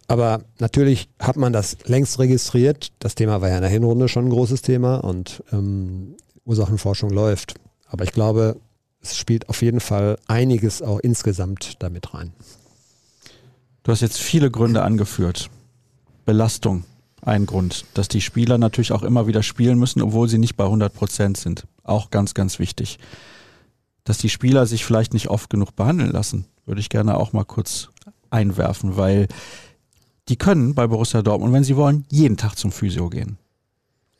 Aber natürlich hat man das längst registriert. Das Thema war ja in der Hinrunde schon ein großes Thema und ähm, Ursachenforschung läuft. Aber ich glaube, es spielt auf jeden Fall einiges auch insgesamt damit rein. Du hast jetzt viele Gründe angeführt. Belastung, ein Grund. Dass die Spieler natürlich auch immer wieder spielen müssen, obwohl sie nicht bei 100 Prozent sind. Auch ganz, ganz wichtig. Dass die Spieler sich vielleicht nicht oft genug behandeln lassen, würde ich gerne auch mal kurz einwerfen, weil die können bei Borussia Dortmund, wenn sie wollen, jeden Tag zum Physio gehen.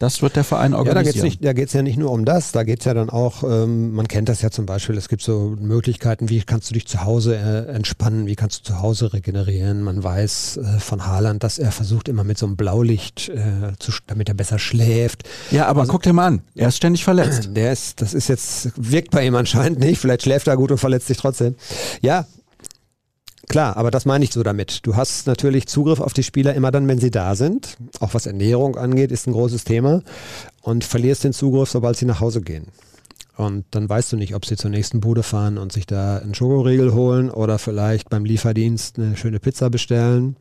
Das wird der Verein organisieren. Ja, da geht es ja nicht nur um das, da geht es ja dann auch, ähm, man kennt das ja zum Beispiel, es gibt so Möglichkeiten, wie kannst du dich zu Hause äh, entspannen, wie kannst du zu Hause regenerieren. Man weiß äh, von Haaland, dass er versucht immer mit so einem Blaulicht, äh, zu, damit er besser schläft. Ja, aber also, guck dir mal an, er ist ständig verletzt. Der ist, das ist jetzt, wirkt bei ihm anscheinend nicht, vielleicht schläft er gut und verletzt sich trotzdem. Ja, Klar, aber das meine ich so damit. Du hast natürlich Zugriff auf die Spieler immer dann, wenn sie da sind. Auch was Ernährung angeht, ist ein großes Thema. Und verlierst den Zugriff, sobald sie nach Hause gehen. Und dann weißt du nicht, ob sie zur nächsten Bude fahren und sich da einen Schokoriegel holen oder vielleicht beim Lieferdienst eine schöne Pizza bestellen.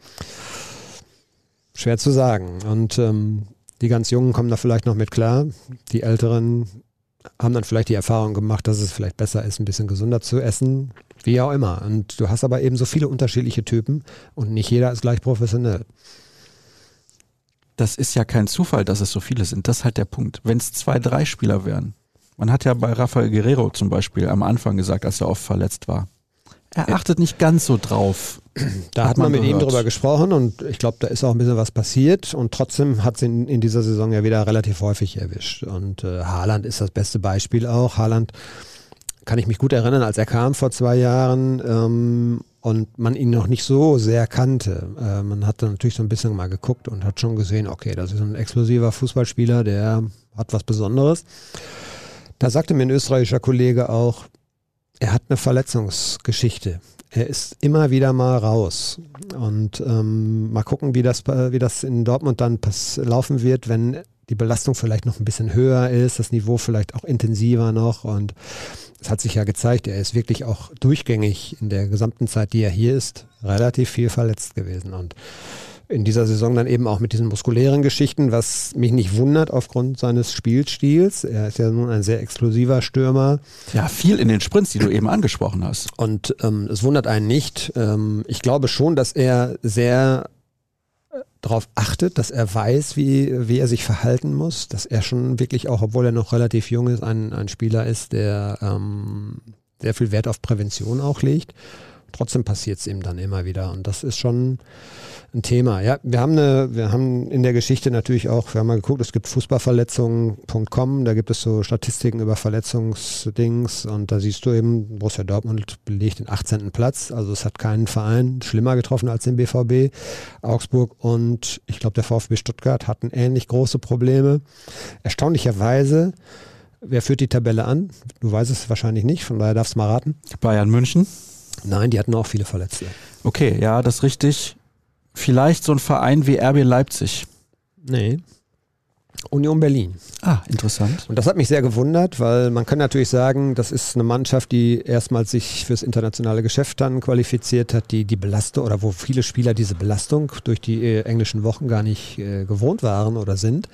Schwer zu sagen. Und ähm, die ganz Jungen kommen da vielleicht noch mit klar. Die Älteren haben dann vielleicht die Erfahrung gemacht, dass es vielleicht besser ist, ein bisschen gesünder zu essen. Wie auch immer. Und du hast aber eben so viele unterschiedliche Typen und nicht jeder ist gleich professionell. Das ist ja kein Zufall, dass es so viele sind. Das ist halt der Punkt. Wenn es zwei, drei Spieler wären. Man hat ja bei Rafael Guerrero zum Beispiel am Anfang gesagt, als er oft verletzt war. Er achtet nicht ganz so drauf. Da hat, hat man, mit gehört. ihm drüber gesprochen und ich glaube, da ist auch ein bisschen was passiert und trotzdem hat es in, in dieser Saison ja wieder relativ häufig erwischt. Und äh, Haaland ist das beste Beispiel auch. Haaland kann ich mich gut erinnern, als er kam vor zwei Jahren ähm, und man ihn noch nicht so sehr kannte. Äh, man hat dann natürlich so ein bisschen mal geguckt und hat schon gesehen, okay, das ist ein explosiver Fußballspieler, der hat was Besonderes. Da sagte mir ein österreichischer Kollege auch, er hat eine Verletzungsgeschichte. Er ist immer wieder mal raus. Und ähm, mal gucken, wie das, wie das in Dortmund dann laufen wird, wenn die Belastung vielleicht noch ein bisschen höher ist, das Niveau vielleicht auch intensiver noch. Und es hat sich ja gezeigt, er ist wirklich auch durchgängig in der gesamten Zeit, die er hier ist, relativ viel verletzt gewesen. Und in dieser Saison dann eben auch mit diesen muskulären Geschichten, was mich nicht wundert aufgrund seines Spielstils. Er ist ja nun ein sehr explosiver Stürmer. Ja, viel in den Sprints, die du eben angesprochen hast. Und ähm, es wundert einen nicht. Ähm, ich glaube schon, dass er sehr darauf achtet, dass er weiß, wie, wie er sich verhalten muss, dass er schon wirklich auch, obwohl er noch relativ jung ist, ein, ein Spieler ist, der ähm, sehr viel Wert auf Prävention auch legt. Trotzdem passiert es ihm dann immer wieder. Und das ist schon ein Thema. Ja, wir haben eine, wir haben in der Geschichte natürlich auch, wir haben mal geguckt, es gibt Fußballverletzungen.com, da gibt es so Statistiken über Verletzungsdings und da siehst du eben, Borussia Dortmund belegt den 18. Platz, also es hat keinen Verein schlimmer getroffen als den BVB. Augsburg und ich glaube der VfB Stuttgart hatten ähnlich große Probleme. Erstaunlicherweise Wer führt die Tabelle an? Du weißt es wahrscheinlich nicht, von daher darfst du mal raten. Bayern München? Nein, die hatten auch viele Verletzte. Okay, ja, das ist richtig. Vielleicht so ein Verein wie RB Leipzig. Nee. Union Berlin. Ah, interessant. Und das hat mich sehr gewundert, weil man kann natürlich sagen, das ist eine Mannschaft, die erstmals sich fürs internationale Geschäft dann qualifiziert hat, die die Belastung oder wo viele Spieler diese Belastung durch die äh, englischen Wochen gar nicht äh, gewohnt waren oder sind.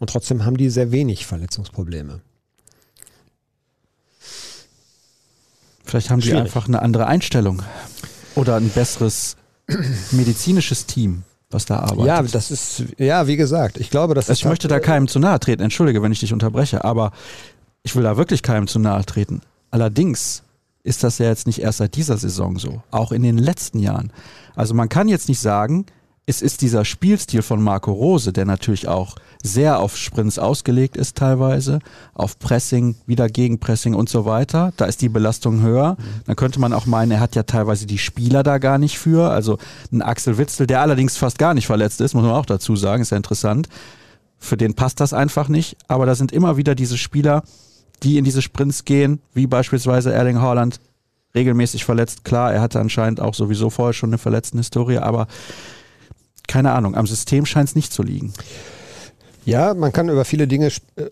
Und trotzdem haben die sehr wenig Verletzungsprobleme. Vielleicht haben Schwierig. die einfach eine andere Einstellung oder ein besseres medizinisches Team, was da arbeitet. Ja, das ist, ja, wie gesagt, ich glaube, das Ich möchte da keinem zu nahe treten, entschuldige, wenn ich dich unterbreche, aber ich will da wirklich keinem zu nahe treten. Allerdings ist das ja jetzt nicht erst seit dieser Saison so, auch in den letzten Jahren. Also man kann jetzt nicht sagen, es ist dieser Spielstil von Marco Rose, der natürlich auch sehr auf Sprints ausgelegt ist teilweise, auf Pressing, wieder Gegenpressing und so weiter. Da ist die Belastung höher. Mhm. Dann könnte man auch meinen, er hat ja teilweise die Spieler da gar nicht für. Also ein Axel Witzel, der allerdings fast gar nicht verletzt ist, muss man auch dazu sagen, ist ja interessant. Für den passt das einfach nicht. Aber da sind immer wieder diese Spieler, die in diese Sprints gehen, wie beispielsweise Erling Haaland, regelmäßig verletzt. Klar, er hatte anscheinend auch sowieso vorher schon eine verletzten Historie, aber keine Ahnung, am System scheint es nicht zu liegen. Ja, man kann über viele Dinge äh,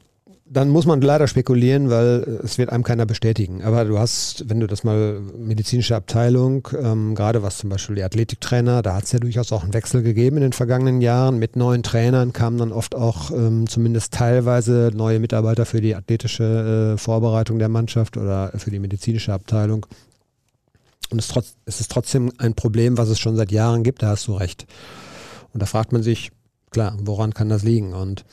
dann muss man leider spekulieren, weil es wird einem keiner bestätigen. Aber du hast, wenn du das mal medizinische Abteilung, ähm, gerade was zum Beispiel die Athletiktrainer, da hat es ja durchaus auch einen Wechsel gegeben in den vergangenen Jahren. Mit neuen Trainern kamen dann oft auch ähm, zumindest teilweise neue Mitarbeiter für die athletische äh, Vorbereitung der Mannschaft oder für die medizinische Abteilung. Und es, es ist trotzdem ein Problem, was es schon seit Jahren gibt, da hast du recht. Und da fragt man sich, klar, woran kann das liegen? Und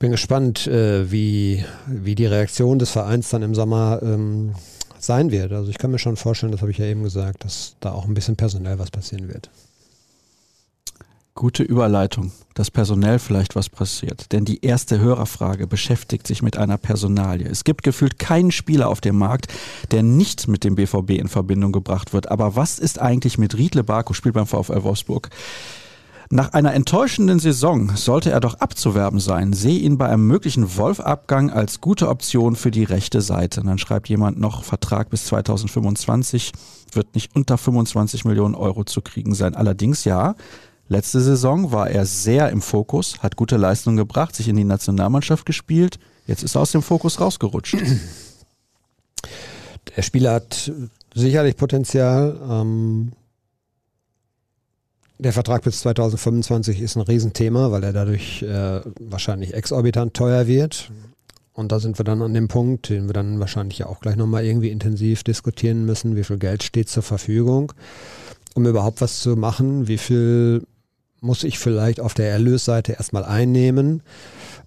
bin gespannt, äh, wie, wie die Reaktion des Vereins dann im Sommer ähm, sein wird. Also ich kann mir schon vorstellen, das habe ich ja eben gesagt, dass da auch ein bisschen personell was passieren wird. Gute Überleitung, dass personell vielleicht was passiert. Denn die erste Hörerfrage beschäftigt sich mit einer Personalie. Es gibt gefühlt keinen Spieler auf dem Markt, der nicht mit dem BVB in Verbindung gebracht wird. Aber was ist eigentlich mit Riedle Barco, spielt beim VfL Wolfsburg? Nach einer enttäuschenden Saison sollte er doch abzuwerben sein. Sehe ihn bei einem möglichen Wolf-Abgang als gute Option für die rechte Seite. Und dann schreibt jemand noch, Vertrag bis 2025 wird nicht unter 25 Millionen Euro zu kriegen sein. Allerdings ja, letzte Saison war er sehr im Fokus, hat gute Leistungen gebracht, sich in die Nationalmannschaft gespielt. Jetzt ist er aus dem Fokus rausgerutscht. Der Spieler hat sicherlich Potenzial. Ähm der Vertrag bis 2025 ist ein Riesenthema, weil er dadurch äh, wahrscheinlich exorbitant teuer wird. Und da sind wir dann an dem Punkt, den wir dann wahrscheinlich ja auch gleich nochmal irgendwie intensiv diskutieren müssen. Wie viel Geld steht zur Verfügung, um überhaupt was zu machen? Wie viel muss ich vielleicht auf der Erlösseite erstmal einnehmen?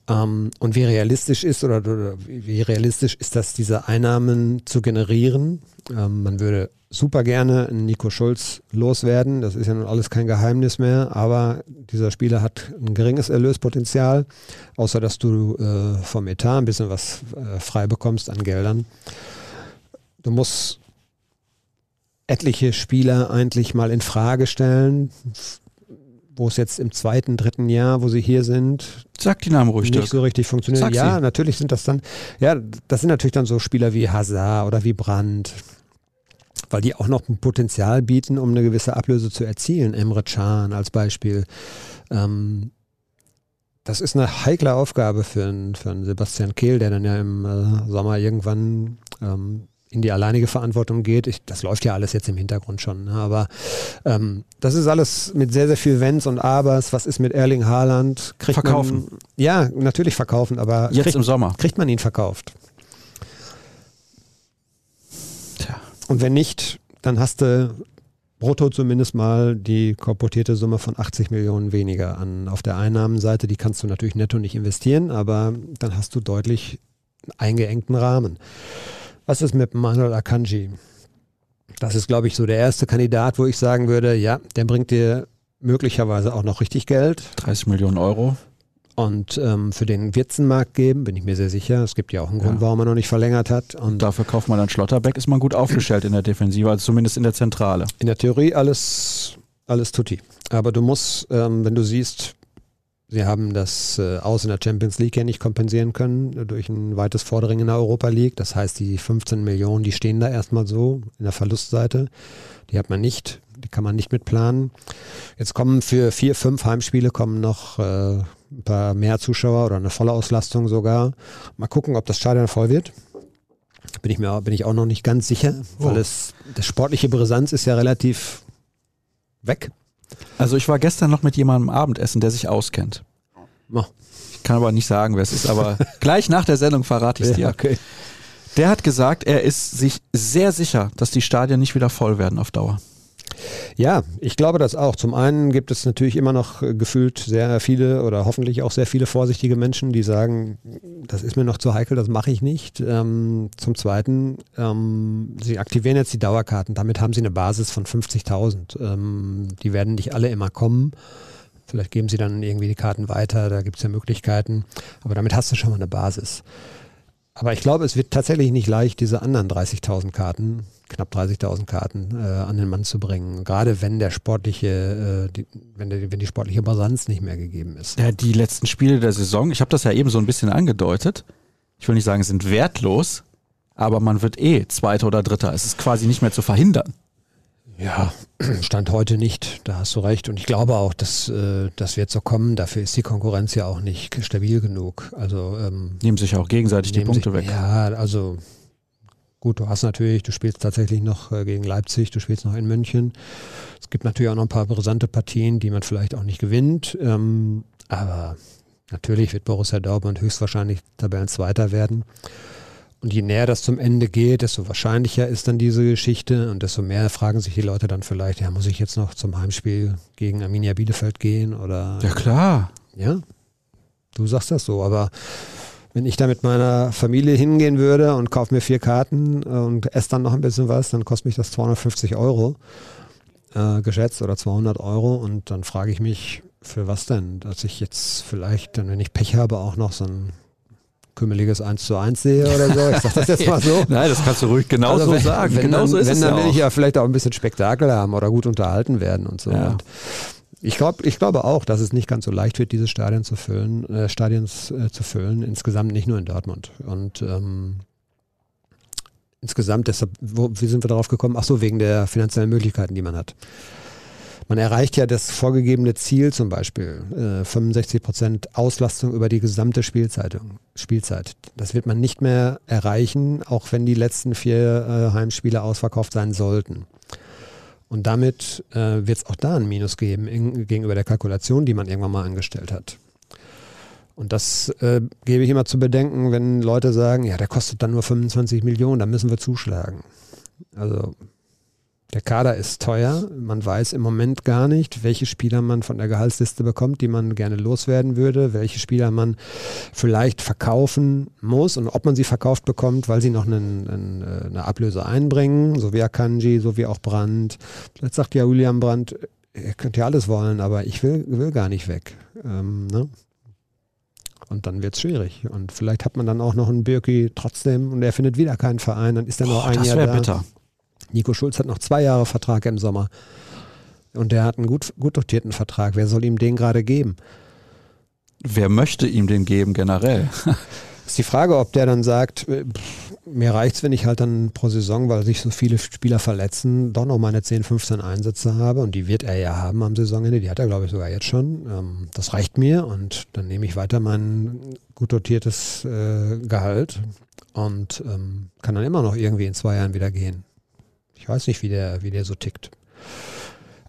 Ähm, und wie realistisch ist oder, oder, wie realistisch ist das, diese Einnahmen zu generieren? Ähm, man würde super gerne Nico Schulz loswerden. Das ist ja nun alles kein Geheimnis mehr, aber dieser Spieler hat ein geringes Erlöspotenzial, außer dass du äh, vom Etat ein bisschen was äh, frei bekommst an Geldern. Du musst etliche Spieler eigentlich mal in Frage stellen, wo es jetzt im zweiten, dritten Jahr, wo sie hier sind, Sag die Namen ruhig, nicht Dirk. so richtig funktioniert. Ja, natürlich sind das dann, ja, das sind natürlich dann so Spieler wie Hazard oder wie Brandt, weil die auch noch ein Potenzial bieten, um eine gewisse Ablöse zu erzielen. Emre Can als Beispiel. Ähm, das ist eine heikle Aufgabe für einen, für einen Sebastian Kehl, der dann ja im äh, Sommer irgendwann ähm, in die alleinige Verantwortung geht. Ich, das läuft ja alles jetzt im Hintergrund schon. Ne? Aber ähm, das ist alles mit sehr, sehr viel Wenns und Abers. Was ist mit Erling Haaland? Kriegt verkaufen. Man, ja, natürlich verkaufen, aber jetzt kriegt, im Sommer. Kriegt man ihn verkauft? Und wenn nicht, dann hast du brutto zumindest mal die korportierte Summe von 80 Millionen weniger an auf der Einnahmenseite. Die kannst du natürlich netto nicht investieren, aber dann hast du deutlich eingeengten Rahmen. Was ist mit Manuel Akanji? Das ist, glaube ich, so der erste Kandidat, wo ich sagen würde, ja, der bringt dir möglicherweise auch noch richtig Geld. 30 Millionen Euro. Und ähm, für den wird es einen Markt geben, bin ich mir sehr sicher. Es gibt ja auch einen Grund, ja. warum er noch nicht verlängert hat. Und dafür kauft man dann Schlotterbeck, ist man gut aufgestellt in der Defensive, also zumindest in der Zentrale. In der Theorie alles, alles tutti. Aber du musst, ähm, wenn du siehst, Sie haben das äh, Aus in der Champions League ja nicht kompensieren können durch ein weites Vordringen in der Europa League. Das heißt, die 15 Millionen, die stehen da erstmal so in der Verlustseite. Die hat man nicht, kann man nicht mitplanen. Jetzt kommen für vier, fünf Heimspiele kommen noch äh, ein paar mehr Zuschauer oder eine volle Auslastung sogar. Mal gucken, ob das Stadion voll wird. Bin ich mir bin ich auch noch nicht ganz sicher, weil oh. es das sportliche Brisanz ist ja relativ weg. Also ich war gestern noch mit jemandem Abendessen, der sich auskennt. Oh. Ich kann aber nicht sagen, wer es ist, aber gleich nach der Sendung verrate ich es dir. okay. Der hat gesagt, er ist sich sehr sicher, dass die Stadien nicht wieder voll werden auf Dauer. Ja, ich glaube das auch. Zum einen gibt es natürlich immer noch äh, gefühlt sehr viele oder hoffentlich auch sehr viele vorsichtige Menschen, die sagen, das ist mir noch zu heikel, das mache ich nicht. Ähm, zum zweiten, ähm, sie aktivieren jetzt die Dauerkarten. Damit haben sie eine Basis von 50.000. Ähm, die werden nicht alle immer kommen. Vielleicht geben sie dann irgendwie die Karten weiter, da gibt es ja Möglichkeiten. Aber damit hast du schon mal eine Basis. Aber ich glaube, es wird tatsächlich nicht leicht, diese anderen 30.000 Karten, knapp 30.000 Karten, äh, an den Mann zu bringen. Gerade wenn der sportliche, äh, die, wenn, der, wenn die sportliche Brisanz nicht mehr gegeben ist. Ja, die letzten Spiele der Saison, ich habe das ja eben so ein bisschen angedeutet. Ich will nicht sagen, sind wertlos, aber man wird eh Zweiter oder Dritter. Es ist quasi nicht mehr zu verhindern. Ja, Stand heute nicht, da hast du recht. Und ich glaube auch, dass äh, das wird so kommen. Dafür ist die Konkurrenz ja auch nicht stabil genug. Also ähm, Nehmen sich auch gegenseitig die Punkte sich, weg. Ja, also gut, du hast natürlich, du spielst tatsächlich noch äh, gegen Leipzig, du spielst noch in München. Es gibt natürlich auch noch ein paar brisante Partien, die man vielleicht auch nicht gewinnt. Ähm, aber natürlich wird Borussia Dortmund höchstwahrscheinlich Tabellenzweiter werden. Und je näher das zum Ende geht, desto wahrscheinlicher ist dann diese Geschichte und desto mehr fragen sich die Leute dann vielleicht, ja, muss ich jetzt noch zum Heimspiel gegen Arminia Bielefeld gehen oder? Ja, klar. Ja, du sagst das so, aber wenn ich da mit meiner Familie hingehen würde und kaufe mir vier Karten äh, und esse dann noch ein bisschen was, dann kostet mich das 250 Euro äh, geschätzt oder 200 Euro und dann frage ich mich, für was denn? Dass ich jetzt vielleicht, dann, wenn ich Pech habe, auch noch so ein kümmeliges 1 zu 1 sehe oder so. Ich sag das jetzt mal so. Nein, das kannst du ruhig genauso also wenn, sagen. Wenn genau dann, so ist wenn, es dann ja will auch. ich ja vielleicht auch ein bisschen Spektakel haben oder gut unterhalten werden und so. Ja. Und ich, glaub, ich glaube auch, dass es nicht ganz so leicht wird, diese Stadien zu füllen, äh, Stadions äh, zu füllen, insgesamt nicht nur in Dortmund. Und ähm, insgesamt, deshalb, wo, wie sind wir darauf gekommen? Ach so, wegen der finanziellen Möglichkeiten, die man hat. Man erreicht ja das vorgegebene Ziel zum Beispiel, äh, 65 Prozent Auslastung über die gesamte Spielzeit, Spielzeit. Das wird man nicht mehr erreichen, auch wenn die letzten vier äh, Heimspiele ausverkauft sein sollten. Und damit äh, wird es auch da ein Minus geben in, gegenüber der Kalkulation, die man irgendwann mal angestellt hat. Und das äh, gebe ich immer zu bedenken, wenn Leute sagen, ja, der kostet dann nur 25 Millionen, da müssen wir zuschlagen. Also der Kader ist teuer. Man weiß im Moment gar nicht, welche Spieler man von der Gehaltsliste bekommt, die man gerne loswerden würde, welche Spieler man vielleicht verkaufen muss und ob man sie verkauft bekommt, weil sie noch einen, einen, äh, eine Ablöse einbringen, so wie Akanji, so wie auch Brandt. Vielleicht sagt ja William Brandt, ihr könnt ja alles wollen, aber ich will, will gar nicht weg. Ähm, ne? Und dann wird es schwierig. Und vielleicht hat man dann auch noch einen Birki trotzdem und er findet wieder keinen Verein, dann ist er noch ein das Jahr wäre da. bitter. Nico Schulz hat noch zwei Jahre Vertrag im Sommer. Und der hat einen gut, gut dotierten Vertrag. Wer soll ihm den gerade geben? Wer möchte ihm den geben generell? Ist die Frage, ob der dann sagt, äh, pff, mir reicht's, wenn ich halt dann pro Saison, weil sich so viele Spieler verletzen, doch noch meine 10, 15 Einsätze habe. Und die wird er ja haben am Saisonende. Die hat er, glaube ich, sogar jetzt schon. Ähm, das reicht mir. Und dann nehme ich weiter mein gut dotiertes äh, Gehalt und ähm, kann dann immer noch irgendwie in zwei Jahren wieder gehen. Ich weiß nicht, wie der, wie der so tickt.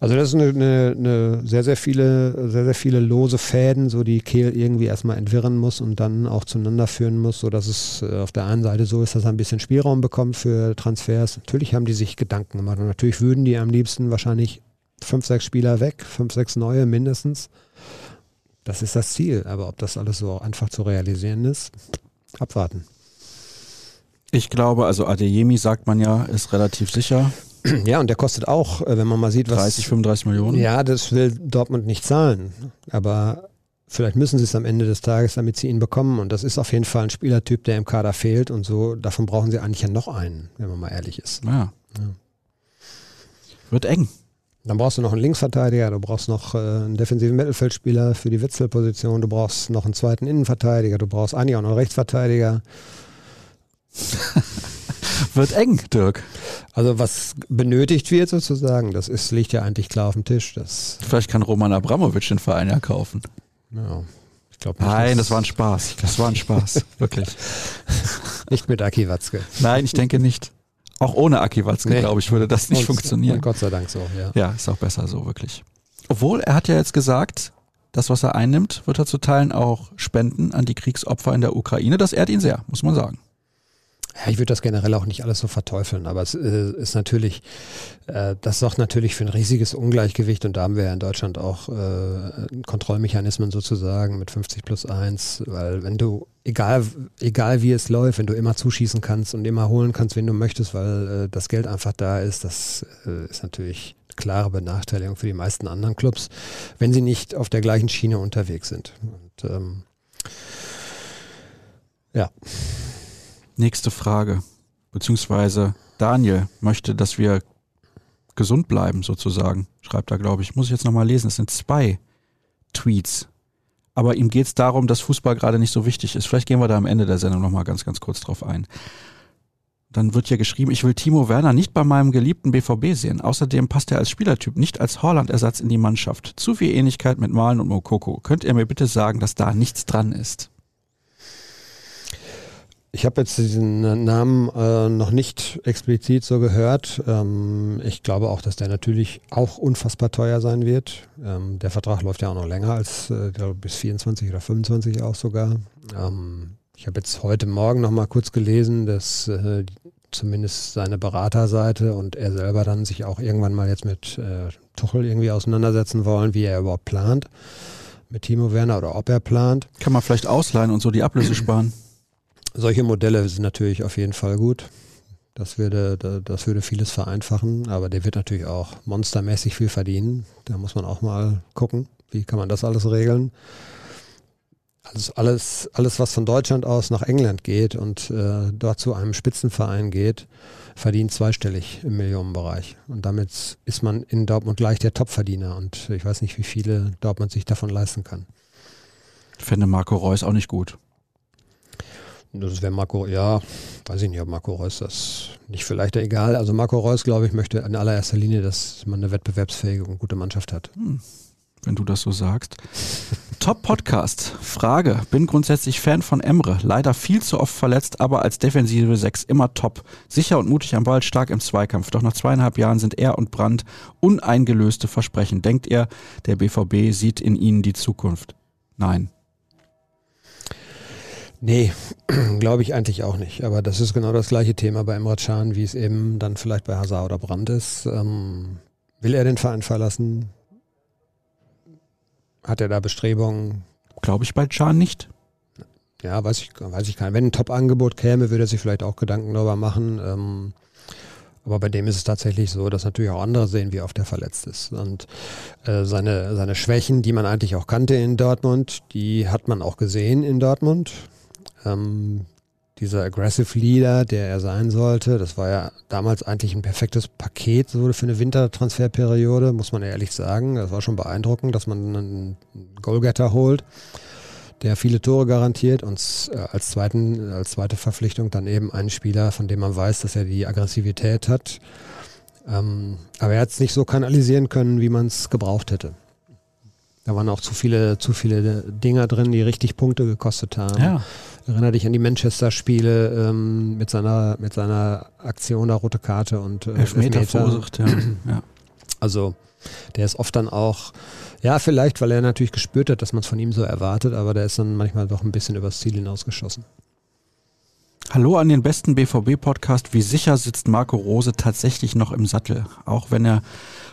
Also das ist eine, eine, sehr, sehr viele, sehr, sehr viele lose Fäden, so die Kehl irgendwie erstmal entwirren muss und dann auch zueinander führen muss, so dass es äh, auf der einen Seite so ist, dass er ein bisschen Spielraum bekommt für Transfers. Natürlich haben die sich Gedanken gemacht und natürlich würden die am liebsten wahrscheinlich fünf, sechs Spieler weg, fünf, sechs neue mindestens. Das ist das Ziel. Aber ob das alles so einfach zu realisieren ist, abwarten. Ich glaube, also Adeyemi sagt man ja, ist relativ sicher. Ja, und der kostet auch, äh, wenn man mal sieht, was. 30, 35 Millionen. Ja, das will Dortmund nicht zahlen. Aber vielleicht müssen sie es am Ende des Tages, damit sie ihn bekommen. Und das ist auf jeden Fall ein Spielertyp, der im Kader fehlt. Und so, davon brauchen sie eigentlich ja noch einen, wenn man mal ehrlich ist. Ja. Ja. Wird eng. Dann brauchst du noch einen Linksverteidiger, du brauchst noch äh, einen defensiven Mittelfeldspieler für die Witzelposition, du brauchst noch einen zweiten Innenverteidiger, du brauchst eigentlich auch noch einen Rechtsverteidiger. Wird eng, Dirk. Also was benötigt wird sozusagen, das ist, liegt ja eigentlich klar auf dem Tisch. Das, Vielleicht kann Roman Abramowitsch den Verein ja kaufen. ja, ich glaube nicht. Nein, das war ein Spaß. Das war ein Spaß. Wirklich. nicht mit Aki Watzke. Nein, ich denke nicht. Auch ohne Aki Watzke, Nee. glaube ich, würde das nicht Und- funktionieren. Und Gott sei Dank so, ja. Ja, ist auch besser so, wirklich. Obwohl, er hat ja jetzt gesagt, das, was er einnimmt, wird er zu Teilen auch spenden an die Kriegsopfer in der Ukraine. Das ehrt ihn sehr, muss man sagen. Ja, ich würde das generell auch nicht alles so verteufeln, aber es äh, ist natürlich, äh, das sorgt natürlich für ein riesiges Ungleichgewicht und da haben wir ja in Deutschland auch äh, Kontrollmechanismen sozusagen mit 50 plus 1, weil wenn du, egal, egal wie es läuft, wenn du immer zuschießen kannst und immer holen kannst, wen du möchtest, weil äh, das Geld einfach da ist, das äh, ist natürlich klare Benachteiligung für die meisten anderen Clubs, wenn sie nicht auf der gleichen Schiene unterwegs sind. Und, ähm, ja. Nächste Frage. Beziehungsweise Daniel möchte, dass wir gesund bleiben, sozusagen. Schreibt er, glaube ich. Muss ich jetzt nochmal lesen. Es sind zwei Tweets. Aber ihm geht es darum, dass Fußball gerade nicht so wichtig ist. Vielleicht gehen wir da am Ende der Sendung nochmal ganz, ganz kurz drauf ein. Dann wird hier geschrieben, ich will Timo Werner nicht bei meinem geliebten BVB sehen. Außerdem passt er als Spielertyp nicht als Holland-Ersatz in die Mannschaft. Zu viel Ähnlichkeit mit Malen und Mokoko. Könnt ihr mir bitte sagen, dass da nichts dran ist? Ich habe jetzt diesen Namen äh, noch nicht explizit so gehört. Ähm, ich glaube auch, dass der natürlich auch unfassbar teuer sein wird. Ähm, der Vertrag läuft ja auch noch länger als äh, bis 24 oder 25 auch sogar. Ähm, ich habe jetzt heute Morgen noch mal kurz gelesen, dass äh, zumindest seine Beraterseite und er selber dann sich auch irgendwann mal jetzt mit äh, Tuchel irgendwie auseinandersetzen wollen, wie er überhaupt plant mit Timo Werner oder ob er plant. Kann man vielleicht ausleihen und so die Ablöse sparen? Solche Modelle sind natürlich auf jeden Fall gut. Das würde, das würde vieles vereinfachen, aber der wird natürlich auch monstermäßig viel verdienen. Da muss man auch mal gucken, wie kann man das alles regeln. Also alles, alles, was von Deutschland aus nach England geht und äh, dort zu einem Spitzenverein geht, verdient zweistellig im Millionenbereich. Und damit ist man in Dortmund gleich der Topverdiener. Und ich weiß nicht, wie viele Dortmund sich davon leisten kann. Ich fände Marco Reus auch nicht gut. Das wäre Marco, ja, weiß ich nicht, ob Marco Reus das nicht vielleicht egal. Also Marco Reus, glaube ich, möchte in allererster Linie, dass man eine wettbewerbsfähige und gute Mannschaft hat. Hm, wenn du das so sagst. Top Podcast. Frage. Bin grundsätzlich Fan von Emre. Leider viel zu oft verletzt, aber als defensive Sechs immer top. Sicher und mutig am Ball, stark im Zweikampf. Doch nach zweieinhalb Jahren sind er und Brandt uneingelöste Versprechen. Denkt ihr, der BVB sieht in ihnen die Zukunft? Nein. Nee, glaube ich eigentlich auch nicht. Aber das ist genau das gleiche Thema bei Emre Can, wie es eben dann vielleicht bei Hazard oder Brandt ist. Ähm, will er den Verein verlassen? Hat er da Bestrebungen? Glaube ich bei Can nicht. Ja, weiß ich, weiß ich gar nicht. Wenn ein Top-Angebot käme, würde er sich vielleicht auch Gedanken darüber machen. Ähm, aber bei dem ist es tatsächlich so, dass natürlich auch andere sehen, wie oft er verletzt ist. Und äh, seine, seine Schwächen, die man eigentlich auch kannte in Dortmund, die hat man auch gesehen in Dortmund. Ähm, dieser Aggressive Leader, der er sein sollte, das war ja damals eigentlich ein perfektes Paket so für eine Wintertransferperiode, muss man ehrlich sagen. Das war schon beeindruckend, dass man einen Goalgetter holt, der viele Tore garantiert und äh, als, zweiten, als zweite Verpflichtung dann eben einen Spieler, von dem man weiß, dass er die Aggressivität hat. Ähm, aber er hat es nicht so kanalisieren können, wie man es gebraucht hätte. Da waren auch zu viele, zu viele Dinger drin, die richtig Punkte gekostet haben. Ja. Erinnere dich an die Manchester-Spiele ähm, mit, seiner, mit seiner Aktion der rote Karte und äh, Elfmeter, Elfmeter. verursacht, ja. ja. Also der ist oft dann auch, ja, vielleicht, weil er natürlich gespürt hat, dass man es von ihm so erwartet, aber der ist dann manchmal doch ein bisschen übers Ziel hinausgeschossen. Hallo an den besten BVB-Podcast. Wie sicher sitzt Marco Rose tatsächlich noch im Sattel? Auch wenn er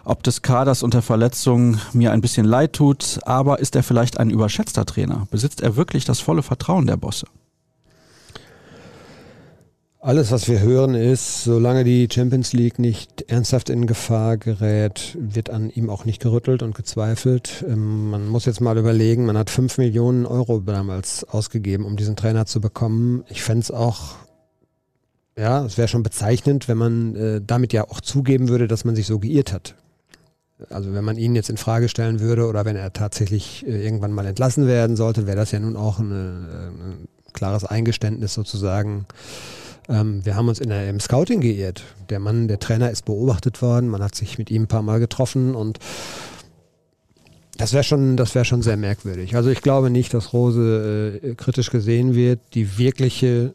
ob des Kaders unter Verletzungen mir ein bisschen leid tut, aber ist er vielleicht ein überschätzter Trainer? Besitzt er wirklich das volle Vertrauen der Bosse? Alles, was wir hören, ist, solange die Champions League nicht ernsthaft in Gefahr gerät, wird an ihm auch nicht gerüttelt und gezweifelt. Ähm, man muss jetzt mal überlegen, man hat fünf Millionen Euro damals ausgegeben, um diesen Trainer zu bekommen. Ich fände es auch ja, es wäre schon bezeichnend, wenn man äh, damit ja auch zugeben würde, dass man sich so geirrt hat. Also wenn man ihn jetzt in Frage stellen würde oder wenn er tatsächlich äh, irgendwann mal entlassen werden sollte, wäre das ja nun auch ein, ein klares Eingeständnis sozusagen. Ähm, wir haben uns in der, im Scouting geirrt. Der Mann, der Trainer ist beobachtet worden, man hat sich mit ihm ein paar Mal getroffen und das wäre schon, das wäre schon sehr merkwürdig. Also ich glaube nicht, dass Rose äh, kritisch gesehen wird. Die wirkliche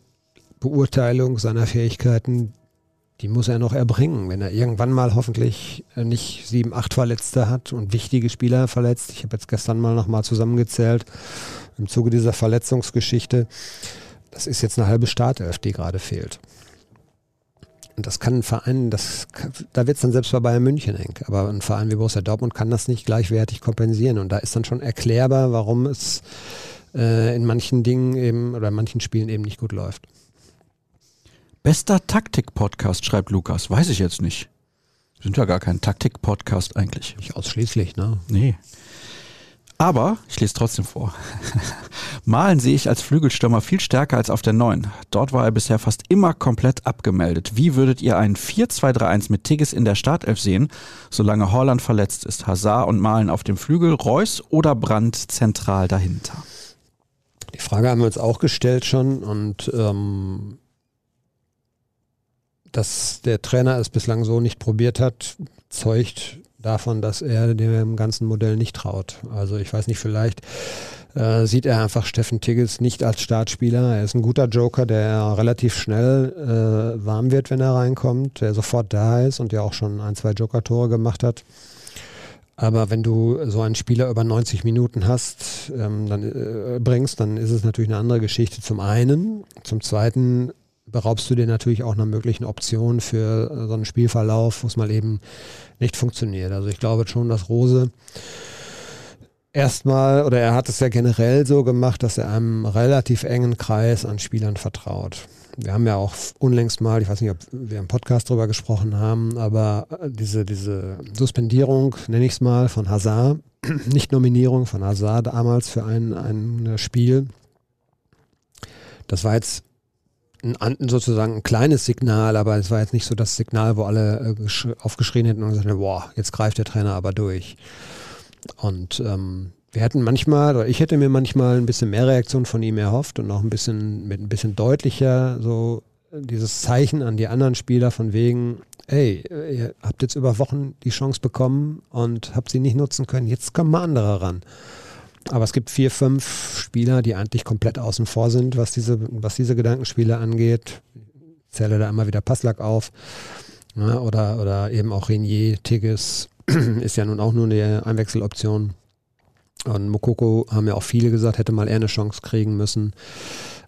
Beurteilung seiner Fähigkeiten, die muss er noch erbringen, wenn er irgendwann mal hoffentlich äh, nicht sieben, acht Verletzte hat und wichtige Spieler verletzt. Ich habe jetzt gestern mal nochmal zusammengezählt im Zuge dieser Verletzungsgeschichte. Das ist jetzt eine halbe Startelf, die gerade fehlt. Und das kann ein Verein, das, da wird es dann selbst bei Bayern München eng. Aber ein Verein wie Borussia Dortmund kann das nicht gleichwertig kompensieren. Und da ist dann schon erklärbar, warum es äh, in manchen Dingen eben oder in manchen Spielen eben nicht gut läuft. Bester Taktik-Podcast, schreibt Lukas. Weiß ich jetzt nicht. Sind ja gar kein Taktik-Podcast eigentlich. Nicht ausschließlich, ne? Nee. Aber, ich lese trotzdem vor. Malen sehe ich als Flügelstürmer viel stärker als auf der 9. Dort war er bisher fast immer komplett abgemeldet. Wie würdet ihr einen 4-2-3-1 mit Tigges in der Startelf sehen, solange Holland verletzt ist? Hazard und Malen auf dem Flügel, Reus oder Brandt zentral dahinter? Die Frage haben wir uns auch gestellt schon und ähm, dass der Trainer es bislang so nicht probiert hat, zeugt davon, dass er dem ganzen Modell nicht traut. Also ich weiß nicht, vielleicht äh, sieht er einfach Steffen Tiggels nicht als Startspieler. Er ist ein guter Joker, der relativ schnell äh, warm wird, wenn er reinkommt, der sofort da ist und ja auch schon ein, zwei Joker-Tore gemacht hat. Aber wenn du so einen Spieler über 90 Minuten hast, ähm, dann äh, bringst, dann ist es natürlich eine andere Geschichte zum einen. Zum zweiten beraubst du dir natürlich auch einer möglichen Option für äh, so einen Spielverlauf, wo es mal eben nicht funktioniert. Also ich glaube schon, dass Rose erstmal, oder er hat es ja generell so gemacht, dass er einem relativ engen Kreis an Spielern vertraut. Wir haben ja auch unlängst mal, ich weiß nicht, ob wir im Podcast drüber gesprochen haben, aber äh, diese, diese Suspendierung, nenne ich es mal, von Hazard, nicht Nominierung von Hazard damals für ein, ein Spiel, das war jetzt ein, sozusagen ein kleines Signal, aber es war jetzt nicht so das Signal, wo alle äh, aufgeschrien hätten und gesagt boah, jetzt greift der Trainer aber durch. Und ähm, wir hätten manchmal, oder ich hätte mir manchmal ein bisschen mehr Reaktion von ihm erhofft und auch ein bisschen mit ein bisschen deutlicher so dieses Zeichen an die anderen Spieler von wegen, ey, ihr habt jetzt über Wochen die Chance bekommen und habt sie nicht nutzen können, jetzt kommen mal andere ran. Aber es gibt vier, fünf Spieler, die eigentlich komplett außen vor sind, was diese, was diese Gedankenspiele angeht. Ich zähle da immer wieder Passlack auf. Ja, oder, oder eben auch Renier, Tigges ist ja nun auch nur eine Einwechseloption. Und Mokoko haben ja auch viele gesagt, hätte mal eher eine Chance kriegen müssen.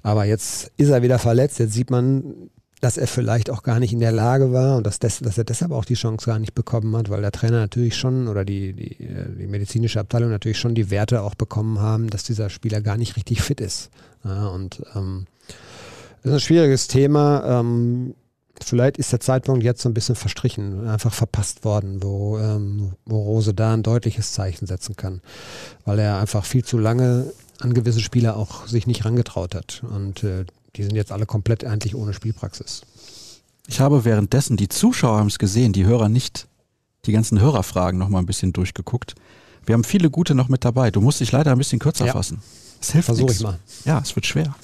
Aber jetzt ist er wieder verletzt. Jetzt sieht man, dass er vielleicht auch gar nicht in der Lage war und dass, des, dass er deshalb auch die Chance gar nicht bekommen hat, weil der Trainer natürlich schon oder die, die, die medizinische Abteilung natürlich schon die Werte auch bekommen haben, dass dieser Spieler gar nicht richtig fit ist. Ja, und ähm, das ist ein schwieriges Thema. Ähm, vielleicht ist der Zeitpunkt jetzt so ein bisschen verstrichen, einfach verpasst worden, wo, ähm, wo Rose da ein deutliches Zeichen setzen kann, weil er einfach viel zu lange an gewisse Spieler auch sich nicht rangetraut hat. Und äh, die sind jetzt alle komplett eigentlich ohne Spielpraxis. Ich habe währenddessen, die Zuschauer haben es gesehen, die Hörer nicht, die ganzen Hörerfragen noch mal ein bisschen durchgeguckt. Wir haben viele gute noch mit dabei. Du musst dich leider ein bisschen kürzer ja. fassen. Es hilft Versuche ich mal. Ja, es wird schwer.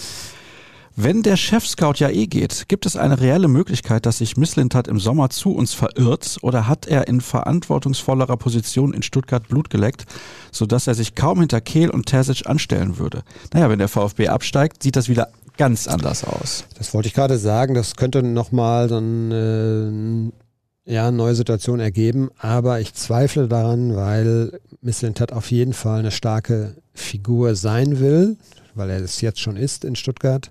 Wenn der Chef-Scout ja eh geht, gibt es eine reelle Möglichkeit, dass sich Misslintat im Sommer zu uns verirrt oder hat er in verantwortungsvollerer Position in Stuttgart Blut geleckt, sodass er sich kaum hinter Kehl und Terzic anstellen würde? Naja, wenn der VfB absteigt, sieht das wieder ganz anders aus. Das wollte ich gerade sagen, das könnte nochmal so eine äh, ja, neue Situation ergeben, aber ich zweifle daran, weil Misslintat auf jeden Fall eine starke Figur sein will, weil er es jetzt schon ist in Stuttgart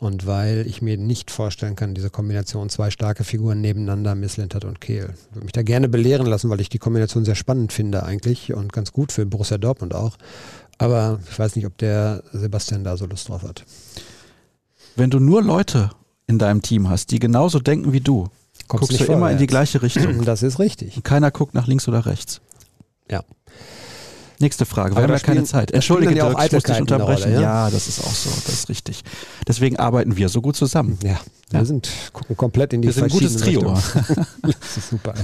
und weil ich mir nicht vorstellen kann, diese Kombination zwei starke Figuren nebeneinander, Misslintert und Kehl. Ich würde mich da gerne belehren lassen, weil ich die Kombination sehr spannend finde eigentlich und ganz gut für Borussia Dortmund auch. Aber ich weiß nicht, ob der Sebastian da so Lust drauf hat. Wenn du nur Leute in deinem Team hast, die genauso denken wie du, Kommst guckst du immer in die gleiche Richtung. Das ist richtig. Und keiner guckt nach links oder rechts. Ja. Nächste Frage, wir haben ja keine Zeit. Entschuldige, ja Dirk, ich muss dich unterbrechen. Rolle, ja? ja? das ist auch so, das ist richtig. Deswegen arbeiten wir so gut zusammen. Ja, wir ja. sind, gucken komplett in die Wir sind ein gutes Trio. das ist super.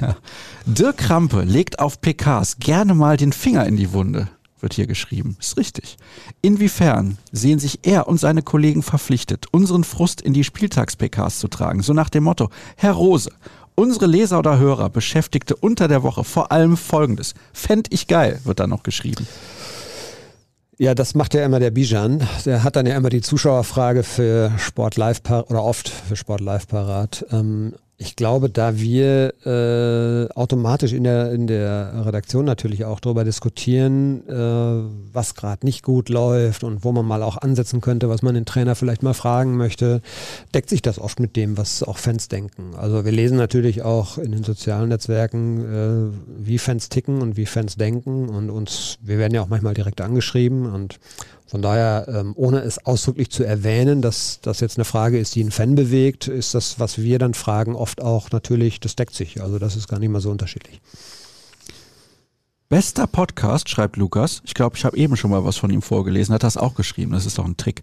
Dirk Krampe legt auf PKs gerne mal den Finger in die Wunde wird hier geschrieben. Ist richtig. Inwiefern sehen sich er und seine Kollegen verpflichtet, unseren Frust in die Spieltags-PKs zu tragen? So nach dem Motto, Herr Rose, Unsere Leser oder Hörer beschäftigte unter der Woche vor allem Folgendes. Fänd ich geil, wird da noch geschrieben. Ja, das macht ja immer der Bijan. Der hat dann ja immer die Zuschauerfrage für Sport Live oder oft für Sport Live parat. Ähm, ich glaube, da wir äh, automatisch in der, in der Redaktion natürlich auch darüber diskutieren, äh, was gerade nicht gut läuft und wo man mal auch ansetzen könnte, was man den Trainer vielleicht mal fragen möchte, deckt sich das oft mit dem, was auch Fans denken. Also wir lesen natürlich auch in den sozialen Netzwerken, äh, wie Fans ticken und wie Fans denken und uns, wir werden ja auch manchmal direkt angeschrieben und von daher, ähm, ohne es ausdrücklich zu erwähnen, dass das jetzt eine Frage ist, die einen Fan bewegt, ist das, was wir dann fragen, oft auch natürlich, das deckt sich. Also das ist gar nicht mal so unterschiedlich. Bester Podcast, schreibt Lukas. Ich glaube, ich habe eben schon mal was von ihm vorgelesen, hat das auch geschrieben. Das ist doch ein Trick.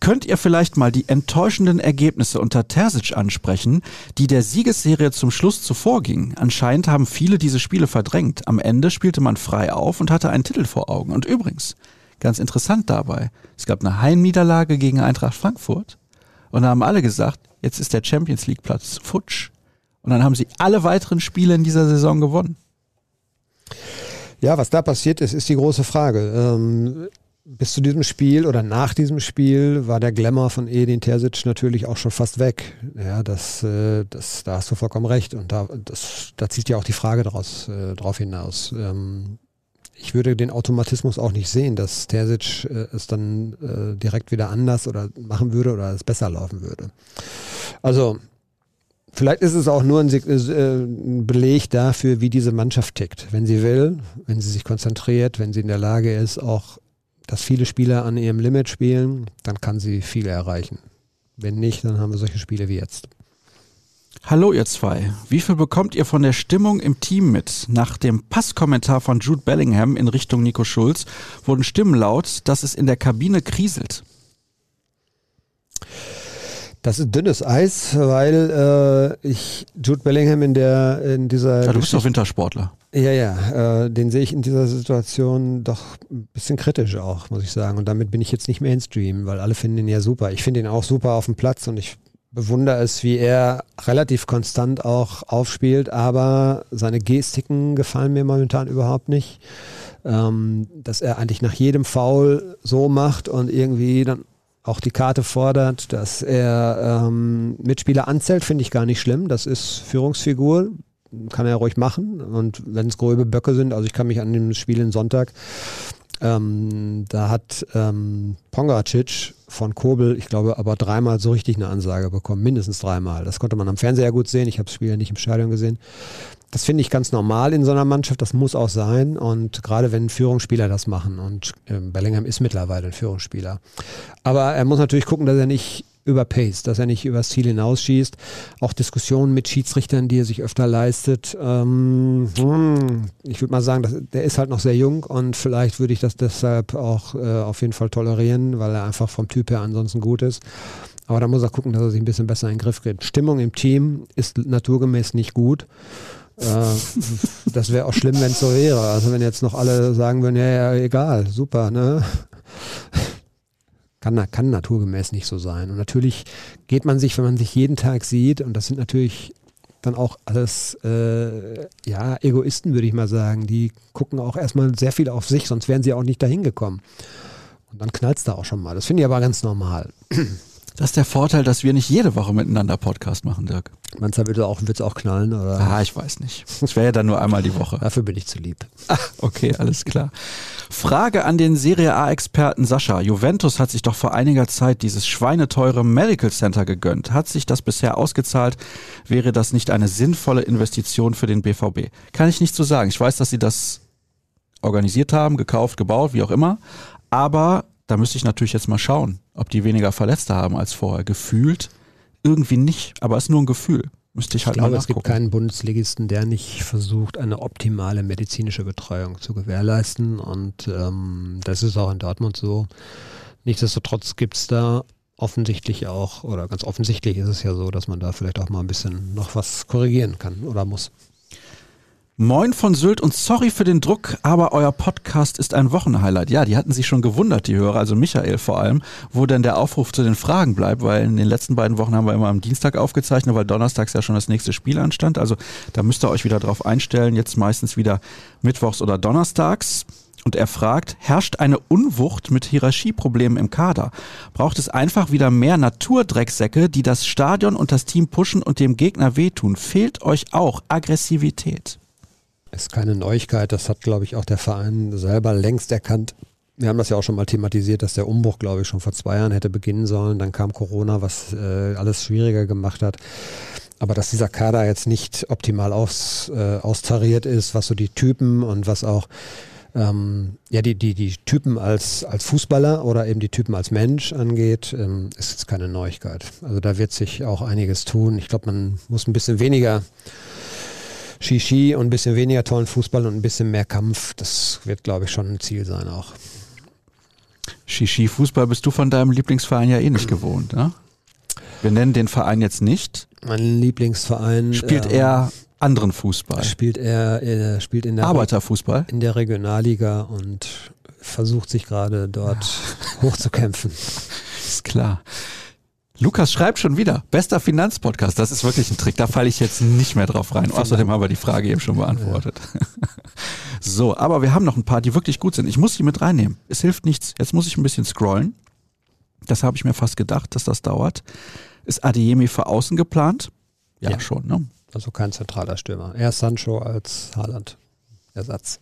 Könnt ihr vielleicht mal die enttäuschenden Ergebnisse unter Terzic ansprechen, die der Siegesserie zum Schluss zuvor gingen? Anscheinend haben viele diese Spiele verdrängt. Am Ende spielte man frei auf und hatte einen Titel vor Augen. Und übrigens, ganz interessant dabei. Es gab eine Heimniederlage gegen Eintracht Frankfurt und da haben alle gesagt, jetzt ist der Champions League Platz futsch. Und dann haben sie alle weiteren Spiele in dieser Saison gewonnen. Ja, was da passiert ist, ist die große Frage. Ähm, bis zu diesem Spiel oder nach diesem Spiel war der Glamour von Edin Terzic natürlich auch schon fast weg. Ja, das, äh, das, da hast du vollkommen recht. Und da, das, da zieht ja auch die Frage daraus, äh, drauf hinaus. Ähm, ich würde den Automatismus auch nicht sehen, dass Terzic äh, es dann äh, direkt wieder anders oder machen würde oder es besser laufen würde. Also Vielleicht ist es auch nur ein, äh, ein, Beleg dafür, wie diese Mannschaft tickt. Wenn sie will, wenn sie sich konzentriert, wenn sie in der Lage ist, auch, dass viele Spieler an ihrem Limit spielen, dann kann sie viel erreichen. Wenn nicht, dann haben wir solche Spiele wie jetzt. Hallo ihr zwei, wie viel bekommt ihr von der Stimmung im Team mit? Nach dem Passkommentar von Jude Bellingham in Richtung Nico Schulz wurden Stimmen laut, dass es in der Kabine kriselt. Das ist dünnes Eis, weil äh, ich Jude Bellingham in der in dieser. Ja, du bist doch Wintersportler. Ja, ja, äh, den sehe ich in dieser Situation doch ein bisschen kritisch auch, muss ich sagen. Und damit bin ich jetzt nicht Mainstream, weil alle finden ihn ja super. Ich finde ihn auch super auf dem Platz und ich bewundere es, wie er relativ konstant auch aufspielt, aber seine Gestiken gefallen mir momentan überhaupt nicht. Ähm, dass er eigentlich nach jedem Foul so macht und irgendwie dann auch die Karte fordert, dass er ähm, Mitspieler anzählt, finde ich gar nicht schlimm. Das ist Führungsfigur, kann er ruhig machen. Und wenn es grobe Böcke sind, also ich kann mich an dem Spiel in Sonntag, ähm, da hat ähm, Pongacic von Kobel, ich glaube, aber dreimal so richtig eine Ansage bekommen, mindestens dreimal. Das konnte man am Fernseher gut sehen. Ich habe das Spiel ja nicht im Stadion gesehen. Das finde ich ganz normal in so einer Mannschaft. Das muss auch sein. Und gerade wenn Führungsspieler das machen. Und äh, Bellingham ist mittlerweile ein Führungsspieler. Aber er muss natürlich gucken, dass er nicht überpaced, dass er nicht übers Ziel hinausschießt. Auch Diskussionen mit Schiedsrichtern, die er sich öfter leistet. Ähm, hm, ich würde mal sagen, dass, der ist halt noch sehr jung und vielleicht würde ich das deshalb auch äh, auf jeden Fall tolerieren, weil er einfach vom Typ her ansonsten gut ist. Aber da muss er gucken, dass er sich ein bisschen besser in den Griff kriegt. Stimmung im Team ist naturgemäß nicht gut. Äh, das wäre auch schlimm, wenn es so wäre. Also wenn jetzt noch alle sagen würden, ja, ja, egal, super, ne? Kann, kann naturgemäß nicht so sein. Und natürlich geht man sich, wenn man sich jeden Tag sieht, und das sind natürlich dann auch alles äh, ja, Egoisten, würde ich mal sagen. Die gucken auch erstmal sehr viel auf sich, sonst wären sie auch nicht dahin gekommen. Und dann knallt es da auch schon mal. Das finde ich aber ganz normal. Das ist der Vorteil, dass wir nicht jede Woche miteinander Podcast machen, Dirk. Meinst du, wird es auch, auch knallen? Oder? Ah, ich weiß nicht. Es wäre ja dann nur einmal die Woche. Dafür bin ich zu lieb. Ach, okay, alles klar. Frage an den Serie A-Experten Sascha. Juventus hat sich doch vor einiger Zeit dieses schweineteure Medical Center gegönnt. Hat sich das bisher ausgezahlt? Wäre das nicht eine sinnvolle Investition für den BVB? Kann ich nicht so sagen. Ich weiß, dass sie das organisiert haben, gekauft, gebaut, wie auch immer. Aber da müsste ich natürlich jetzt mal schauen, ob die weniger Verletzte haben als vorher. Gefühlt irgendwie nicht, aber es ist nur ein Gefühl. Müsste ich halt ich glaube, mal es gibt keinen Bundesligisten, der nicht versucht, eine optimale medizinische Betreuung zu gewährleisten. Und ähm, das ist auch in Dortmund so. Nichtsdestotrotz gibt es da offensichtlich auch, oder ganz offensichtlich ist es ja so, dass man da vielleicht auch mal ein bisschen noch was korrigieren kann oder muss. Moin von Sylt und sorry für den Druck, aber euer Podcast ist ein Wochenhighlight. Ja, die hatten sich schon gewundert, die Hörer, also Michael vor allem, wo denn der Aufruf zu den Fragen bleibt, weil in den letzten beiden Wochen haben wir immer am Dienstag aufgezeichnet, weil donnerstags ja schon das nächste Spiel anstand. Also da müsst ihr euch wieder drauf einstellen, jetzt meistens wieder mittwochs oder donnerstags. Und er fragt, herrscht eine Unwucht mit Hierarchieproblemen im Kader? Braucht es einfach wieder mehr Naturdrecksäcke, die das Stadion und das Team pushen und dem Gegner wehtun? Fehlt euch auch Aggressivität? Ist keine Neuigkeit, das hat, glaube ich, auch der Verein selber längst erkannt. Wir haben das ja auch schon mal thematisiert, dass der Umbruch, glaube ich, schon vor zwei Jahren hätte beginnen sollen. Dann kam Corona, was äh, alles schwieriger gemacht hat. Aber dass dieser Kader jetzt nicht optimal aus, äh, austariert ist, was so die Typen und was auch ähm, ja, die, die, die Typen als, als Fußballer oder eben die Typen als Mensch angeht, ähm, ist jetzt keine Neuigkeit. Also da wird sich auch einiges tun. Ich glaube, man muss ein bisschen weniger Shishi und ein bisschen weniger tollen Fußball und ein bisschen mehr Kampf, das wird, glaube ich, schon ein Ziel sein auch. Shishi-Fußball bist du von deinem Lieblingsverein ja eh nicht gewohnt, ne? Wir nennen den Verein jetzt nicht. Mein Lieblingsverein. Spielt ähm, er anderen Fußball? Spielt er, er spielt in der Arbeiterfußball? In der Regionalliga und versucht sich gerade dort hochzukämpfen. Ist klar. Lukas schreibt schon wieder, bester Finanzpodcast. Das ist wirklich ein Trick. Da falle ich jetzt nicht mehr drauf rein. Außerdem haben wir die Frage eben schon beantwortet. Ja. So, aber wir haben noch ein paar, die wirklich gut sind. Ich muss die mit reinnehmen. Es hilft nichts. Jetzt muss ich ein bisschen scrollen. Das habe ich mir fast gedacht, dass das dauert. Ist Adeyemi für außen geplant? Ja, ja. schon, ne? Also kein zentraler Stürmer. Eher Sancho als Haaland. Ersatz.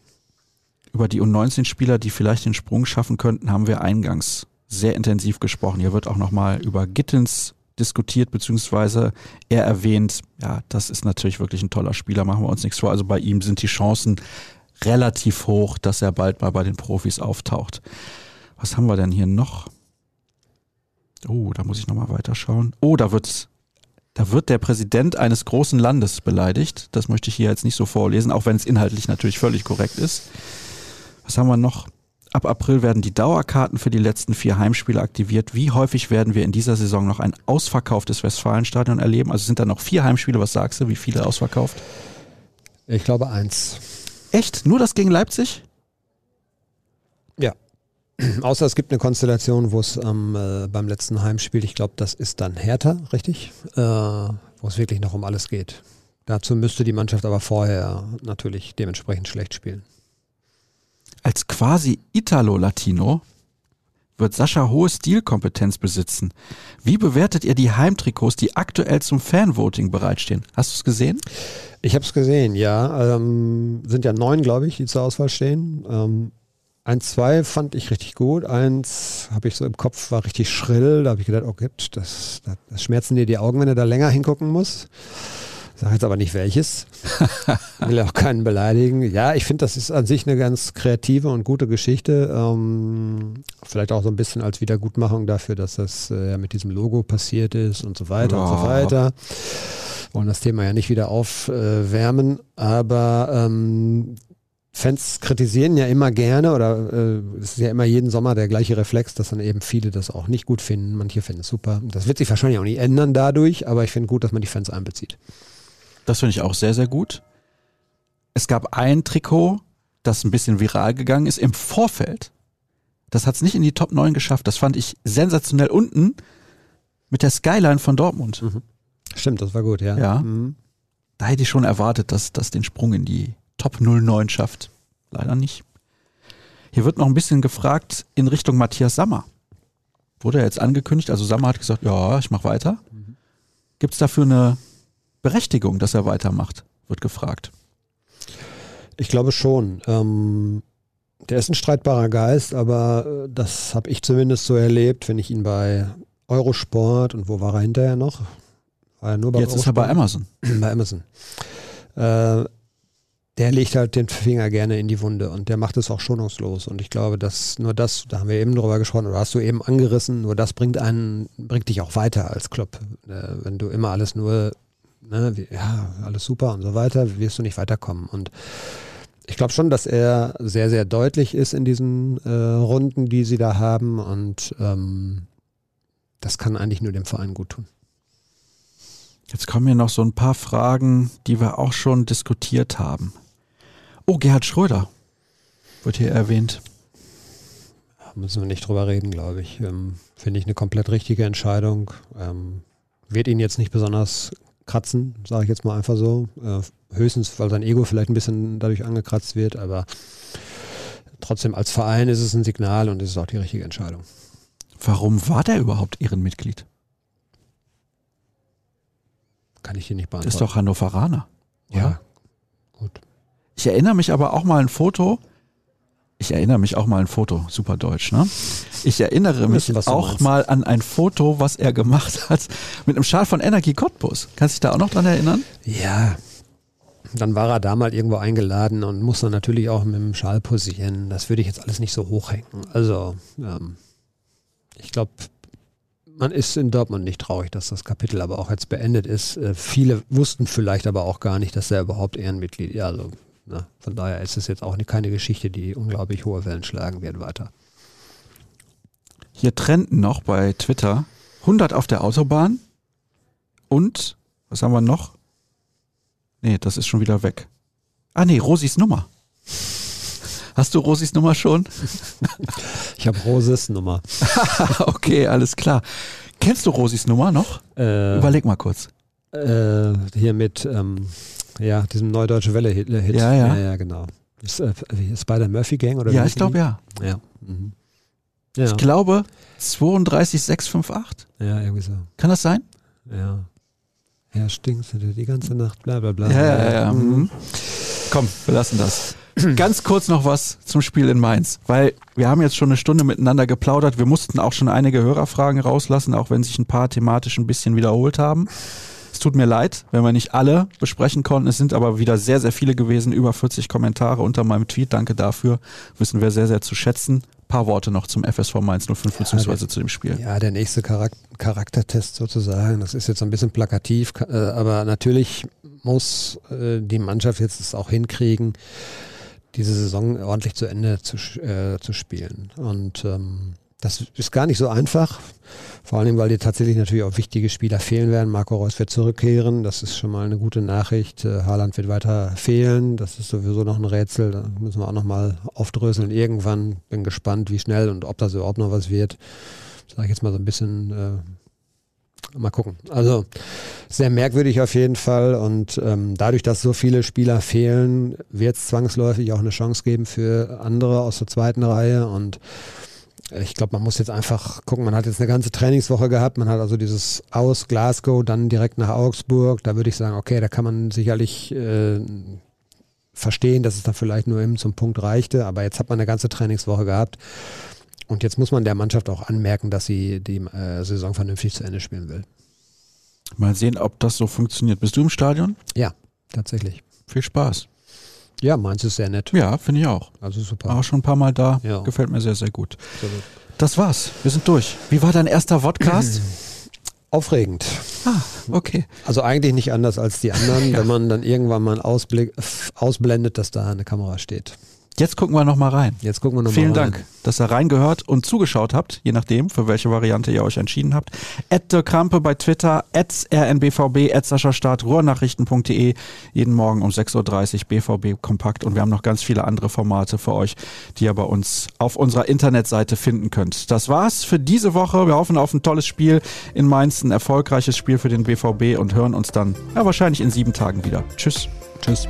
Über die U19-Spieler, die vielleicht den Sprung schaffen könnten, haben wir eingangs sehr intensiv gesprochen. Hier wird auch nochmal über Gittens diskutiert, beziehungsweise er erwähnt, ja, das ist natürlich wirklich ein toller Spieler, machen wir uns nichts vor. Also bei ihm sind die Chancen relativ hoch, dass er bald mal bei den Profis auftaucht. Was haben wir denn hier noch? Oh, da muss ich nochmal weiterschauen. Oh, da wird, da wird der Präsident eines großen Landes beleidigt. Das möchte ich hier jetzt nicht so vorlesen, auch wenn es inhaltlich natürlich völlig korrekt ist. Was haben wir noch? Ab April werden die Dauerkarten für die letzten vier Heimspiele aktiviert. Wie häufig werden wir in dieser Saison noch ein ausverkauftes Westfalenstadion erleben? Also sind da noch vier Heimspiele. Was sagst du? Wie viele ausverkauft? Ich glaube eins. Echt? Nur das gegen Leipzig? Ja. Außer es gibt eine Konstellation, wo es ähm, äh, beim letzten Heimspiel, ich glaube, das ist dann Hertha, richtig? Äh, wo es wirklich noch um alles geht. Dazu müsste die Mannschaft aber vorher natürlich dementsprechend schlecht spielen. Als quasi Italo-Latino wird Sascha hohe Stilkompetenz besitzen. Wie bewertet ihr die Heimtrikots, die aktuell zum Fanvoting bereitstehen? Hast du es gesehen? Ich habe es gesehen, ja. Ähm, sind ja neun, glaube ich, die zur Auswahl stehen. Ähm, eins, zwei fand ich richtig gut. Eins habe ich so im Kopf, war richtig schrill. Da habe ich gedacht, oh Gott, das, das, das schmerzen dir die Augen, wenn du da länger hingucken musst. Sag jetzt aber nicht welches. Will auch keinen beleidigen. Ja, ich finde, das ist an sich eine ganz kreative und gute Geschichte. Ähm, vielleicht auch so ein bisschen als Wiedergutmachung dafür, dass das äh, mit diesem Logo passiert ist und so weiter ja. und so weiter. Wollen das Thema ja nicht wieder aufwärmen, äh, aber ähm, Fans kritisieren ja immer gerne oder äh, es ist ja immer jeden Sommer der gleiche Reflex, dass dann eben viele das auch nicht gut finden. Manche finden es super. Das wird sich wahrscheinlich auch nicht ändern dadurch, aber ich finde gut, dass man die Fans einbezieht. Das finde ich auch sehr, sehr gut. Es gab ein Trikot, das ein bisschen viral gegangen ist im Vorfeld. Das hat es nicht in die Top 9 geschafft. Das fand ich sensationell unten mit der Skyline von Dortmund. Mhm. Stimmt, das war gut, ja. Ja. Mhm. Da hätte ich schon erwartet, dass das den Sprung in die Top 09 schafft. Leider nicht. Hier wird noch ein bisschen gefragt in Richtung Matthias Sammer. Wurde er jetzt angekündigt? Also Sammer hat gesagt, ja, ich mache weiter. Mhm. Gibt es dafür eine Berechtigung, dass er weitermacht, wird gefragt. Ich glaube schon. Ähm, der ist ein streitbarer Geist, aber äh, das habe ich zumindest so erlebt, wenn ich ihn bei Eurosport und wo war er hinterher noch? War er nur bei Jetzt Eurosport? ist er bei Amazon. bei Amazon. Äh, der legt halt den Finger gerne in die Wunde und der macht es auch schonungslos. Und ich glaube, dass nur das, da haben wir eben drüber gesprochen, oder hast du eben angerissen, nur das bringt einen, bringt dich auch weiter als Club. Äh, wenn du immer alles nur ne, wie, ja, alles super und so weiter, wirst du nicht weiterkommen. Und ich glaube schon, dass er sehr, sehr deutlich ist in diesen äh, Runden, die sie da haben. Und ähm, das kann eigentlich nur dem Verein gut tun. Jetzt kommen hier noch so ein paar Fragen, die wir auch schon diskutiert haben. Oh, Gerhard Schröder wird hier erwähnt. Da müssen wir nicht drüber reden, glaube ich. Ähm, Finde ich eine komplett richtige Entscheidung. Ähm, wird ihn jetzt nicht besonders kratzen, sage ich jetzt mal einfach so. Äh, höchstens, weil sein Ego vielleicht ein bisschen dadurch angekratzt wird, aber trotzdem als Verein ist es ein Signal und es ist auch die richtige Entscheidung. Warum war der überhaupt Ehrenmitglied? Kann ich dir nicht beantworten. Ist doch Hannoveraner. Ja. ja. Gut. Ich erinnere mich aber auch mal ein Foto, ich erinnere mich auch mal an ein Foto, super deutsch, ne? Ich erinnere mich auch mal an ein Foto, was er gemacht hat mit einem Schal von Energie Cottbus. Kannst du dich da auch noch dran erinnern? Ja. Dann war er da mal irgendwo eingeladen und muss dann natürlich auch mit dem Schal posieren. Das würde ich jetzt alles nicht so hochhängen. Also, ähm, ich glaube, man ist in Dortmund nicht traurig, dass das Kapitel aber auch jetzt beendet ist. Äh, viele wussten vielleicht aber auch gar nicht, dass er überhaupt Ehrenmitglied, ja, also Ne? Von daher ist es jetzt auch keine Geschichte, die unglaublich hohe Wellen schlagen wird weiter. Hier trennten noch bei Twitter 100 auf der Autobahn und, was haben wir noch? Nee, das ist schon wieder weg. Ah nee, Rosis Nummer. Hast du Rosis Nummer schon? Ich habe Roses Nummer. okay, alles klar. Kennst du Rosis Nummer noch? Äh, Überleg mal kurz. äh, hier mit ähm, ja, diesem Neudeutsche Welle-Hit. Hit. Ja, ja. ja, ja genau. Ist, äh, Spider-Murphy-Gang oder ja, ich glaube ja. ja. Ja. Mhm. ja. Ich glaube 32658. ja, irgendwie so. Kann das sein? Ja. Ja, stinkt die ganze Nacht, bla bla bla. Ja, ja, ja. Mhm. Mhm. Komm, wir lassen das. Ganz kurz noch was zum Spiel in Mainz, weil wir haben jetzt schon eine Stunde miteinander geplaudert. Wir mussten auch schon einige Hörerfragen rauslassen, auch wenn sich ein paar thematisch ein bisschen wiederholt haben. Es tut mir leid, wenn wir nicht alle besprechen konnten. Es sind aber wieder sehr, sehr viele gewesen. Über 40 Kommentare unter meinem Tweet. Danke dafür. Wissen wir sehr, sehr zu schätzen. paar Worte noch zum FSV Mainz 05 beziehungsweise zu dem Spiel. Ja, der nächste Charak Charaktertest sozusagen. Das ist jetzt ein bisschen plakativ, ka- äh, aber natürlich muss äh, die Mannschaft jetzt es auch hinkriegen, diese Saison ordentlich zu Ende zu, äh, zu spielen. Und ähm, das ist gar nicht so einfach. Vor allem, weil dir tatsächlich natürlich auch wichtige Spieler fehlen werden. Marco Reus wird zurückkehren. Das ist schon mal eine gute Nachricht. Äh, Haaland wird weiter fehlen. Das ist sowieso noch ein Rätsel. Da müssen wir auch noch mal aufdröseln irgendwann. Bin gespannt, wie schnell und ob das überhaupt noch was wird. Sag ich jetzt mal so ein bisschen. Äh, mal gucken. Also sehr merkwürdig auf jeden Fall. Und ähm, dadurch, dass so viele Spieler fehlen, wird es zwangsläufig auch eine Chance geben für andere aus der zweiten Reihe. Und ich glaube, man muss jetzt einfach gucken, man hat jetzt eine ganze Trainingswoche gehabt, man hat also dieses aus Glasgow, dann direkt nach Augsburg, da würde ich sagen, okay, da kann man sicherlich äh, verstehen, dass es dann vielleicht nur eben zum Punkt reichte, aber jetzt hat man eine ganze Trainingswoche gehabt und jetzt muss man der Mannschaft auch anmerken, dass sie die äh, Saison vernünftig zu Ende spielen will. Mal sehen, ob das so funktioniert. Bist du im Stadion? Ja, tatsächlich. Viel Spaß. Ja, meins ist sehr nett. Ja, finde ich auch. Also super. Auch schon ein paar Mal da. Ja. Gefällt mir sehr, sehr gut. Absolut. Das war's. Wir sind durch. Wie war dein erster Podcast? Aufregend. ah, okay. Also eigentlich nicht anders als die anderen, Ja. wenn man dann irgendwann mal einen Ausblick, f- ausblendet, dass da eine Kamera steht. Jetzt gucken wir nochmal rein. Jetzt gucken wir nochmal Vielen rein. Dank, dass ihr reingehört und zugeschaut habt, je nachdem, für welche Variante ihr euch entschieden habt. At Dirk Krampe bei Twitter, at rnbvb, at Sascha Start, ruhrnachrichten.de, jeden Morgen um 6.30 Uhr BVB Kompakt und wir haben noch ganz viele andere Formate für euch, die ihr bei uns auf unserer Internetseite finden könnt. Das war's für diese Woche. Wir hoffen auf ein tolles Spiel in Mainz, ein erfolgreiches Spiel für den BVB und hören uns dann ja, wahrscheinlich in sieben Tagen wieder. Tschüss. Tschüss.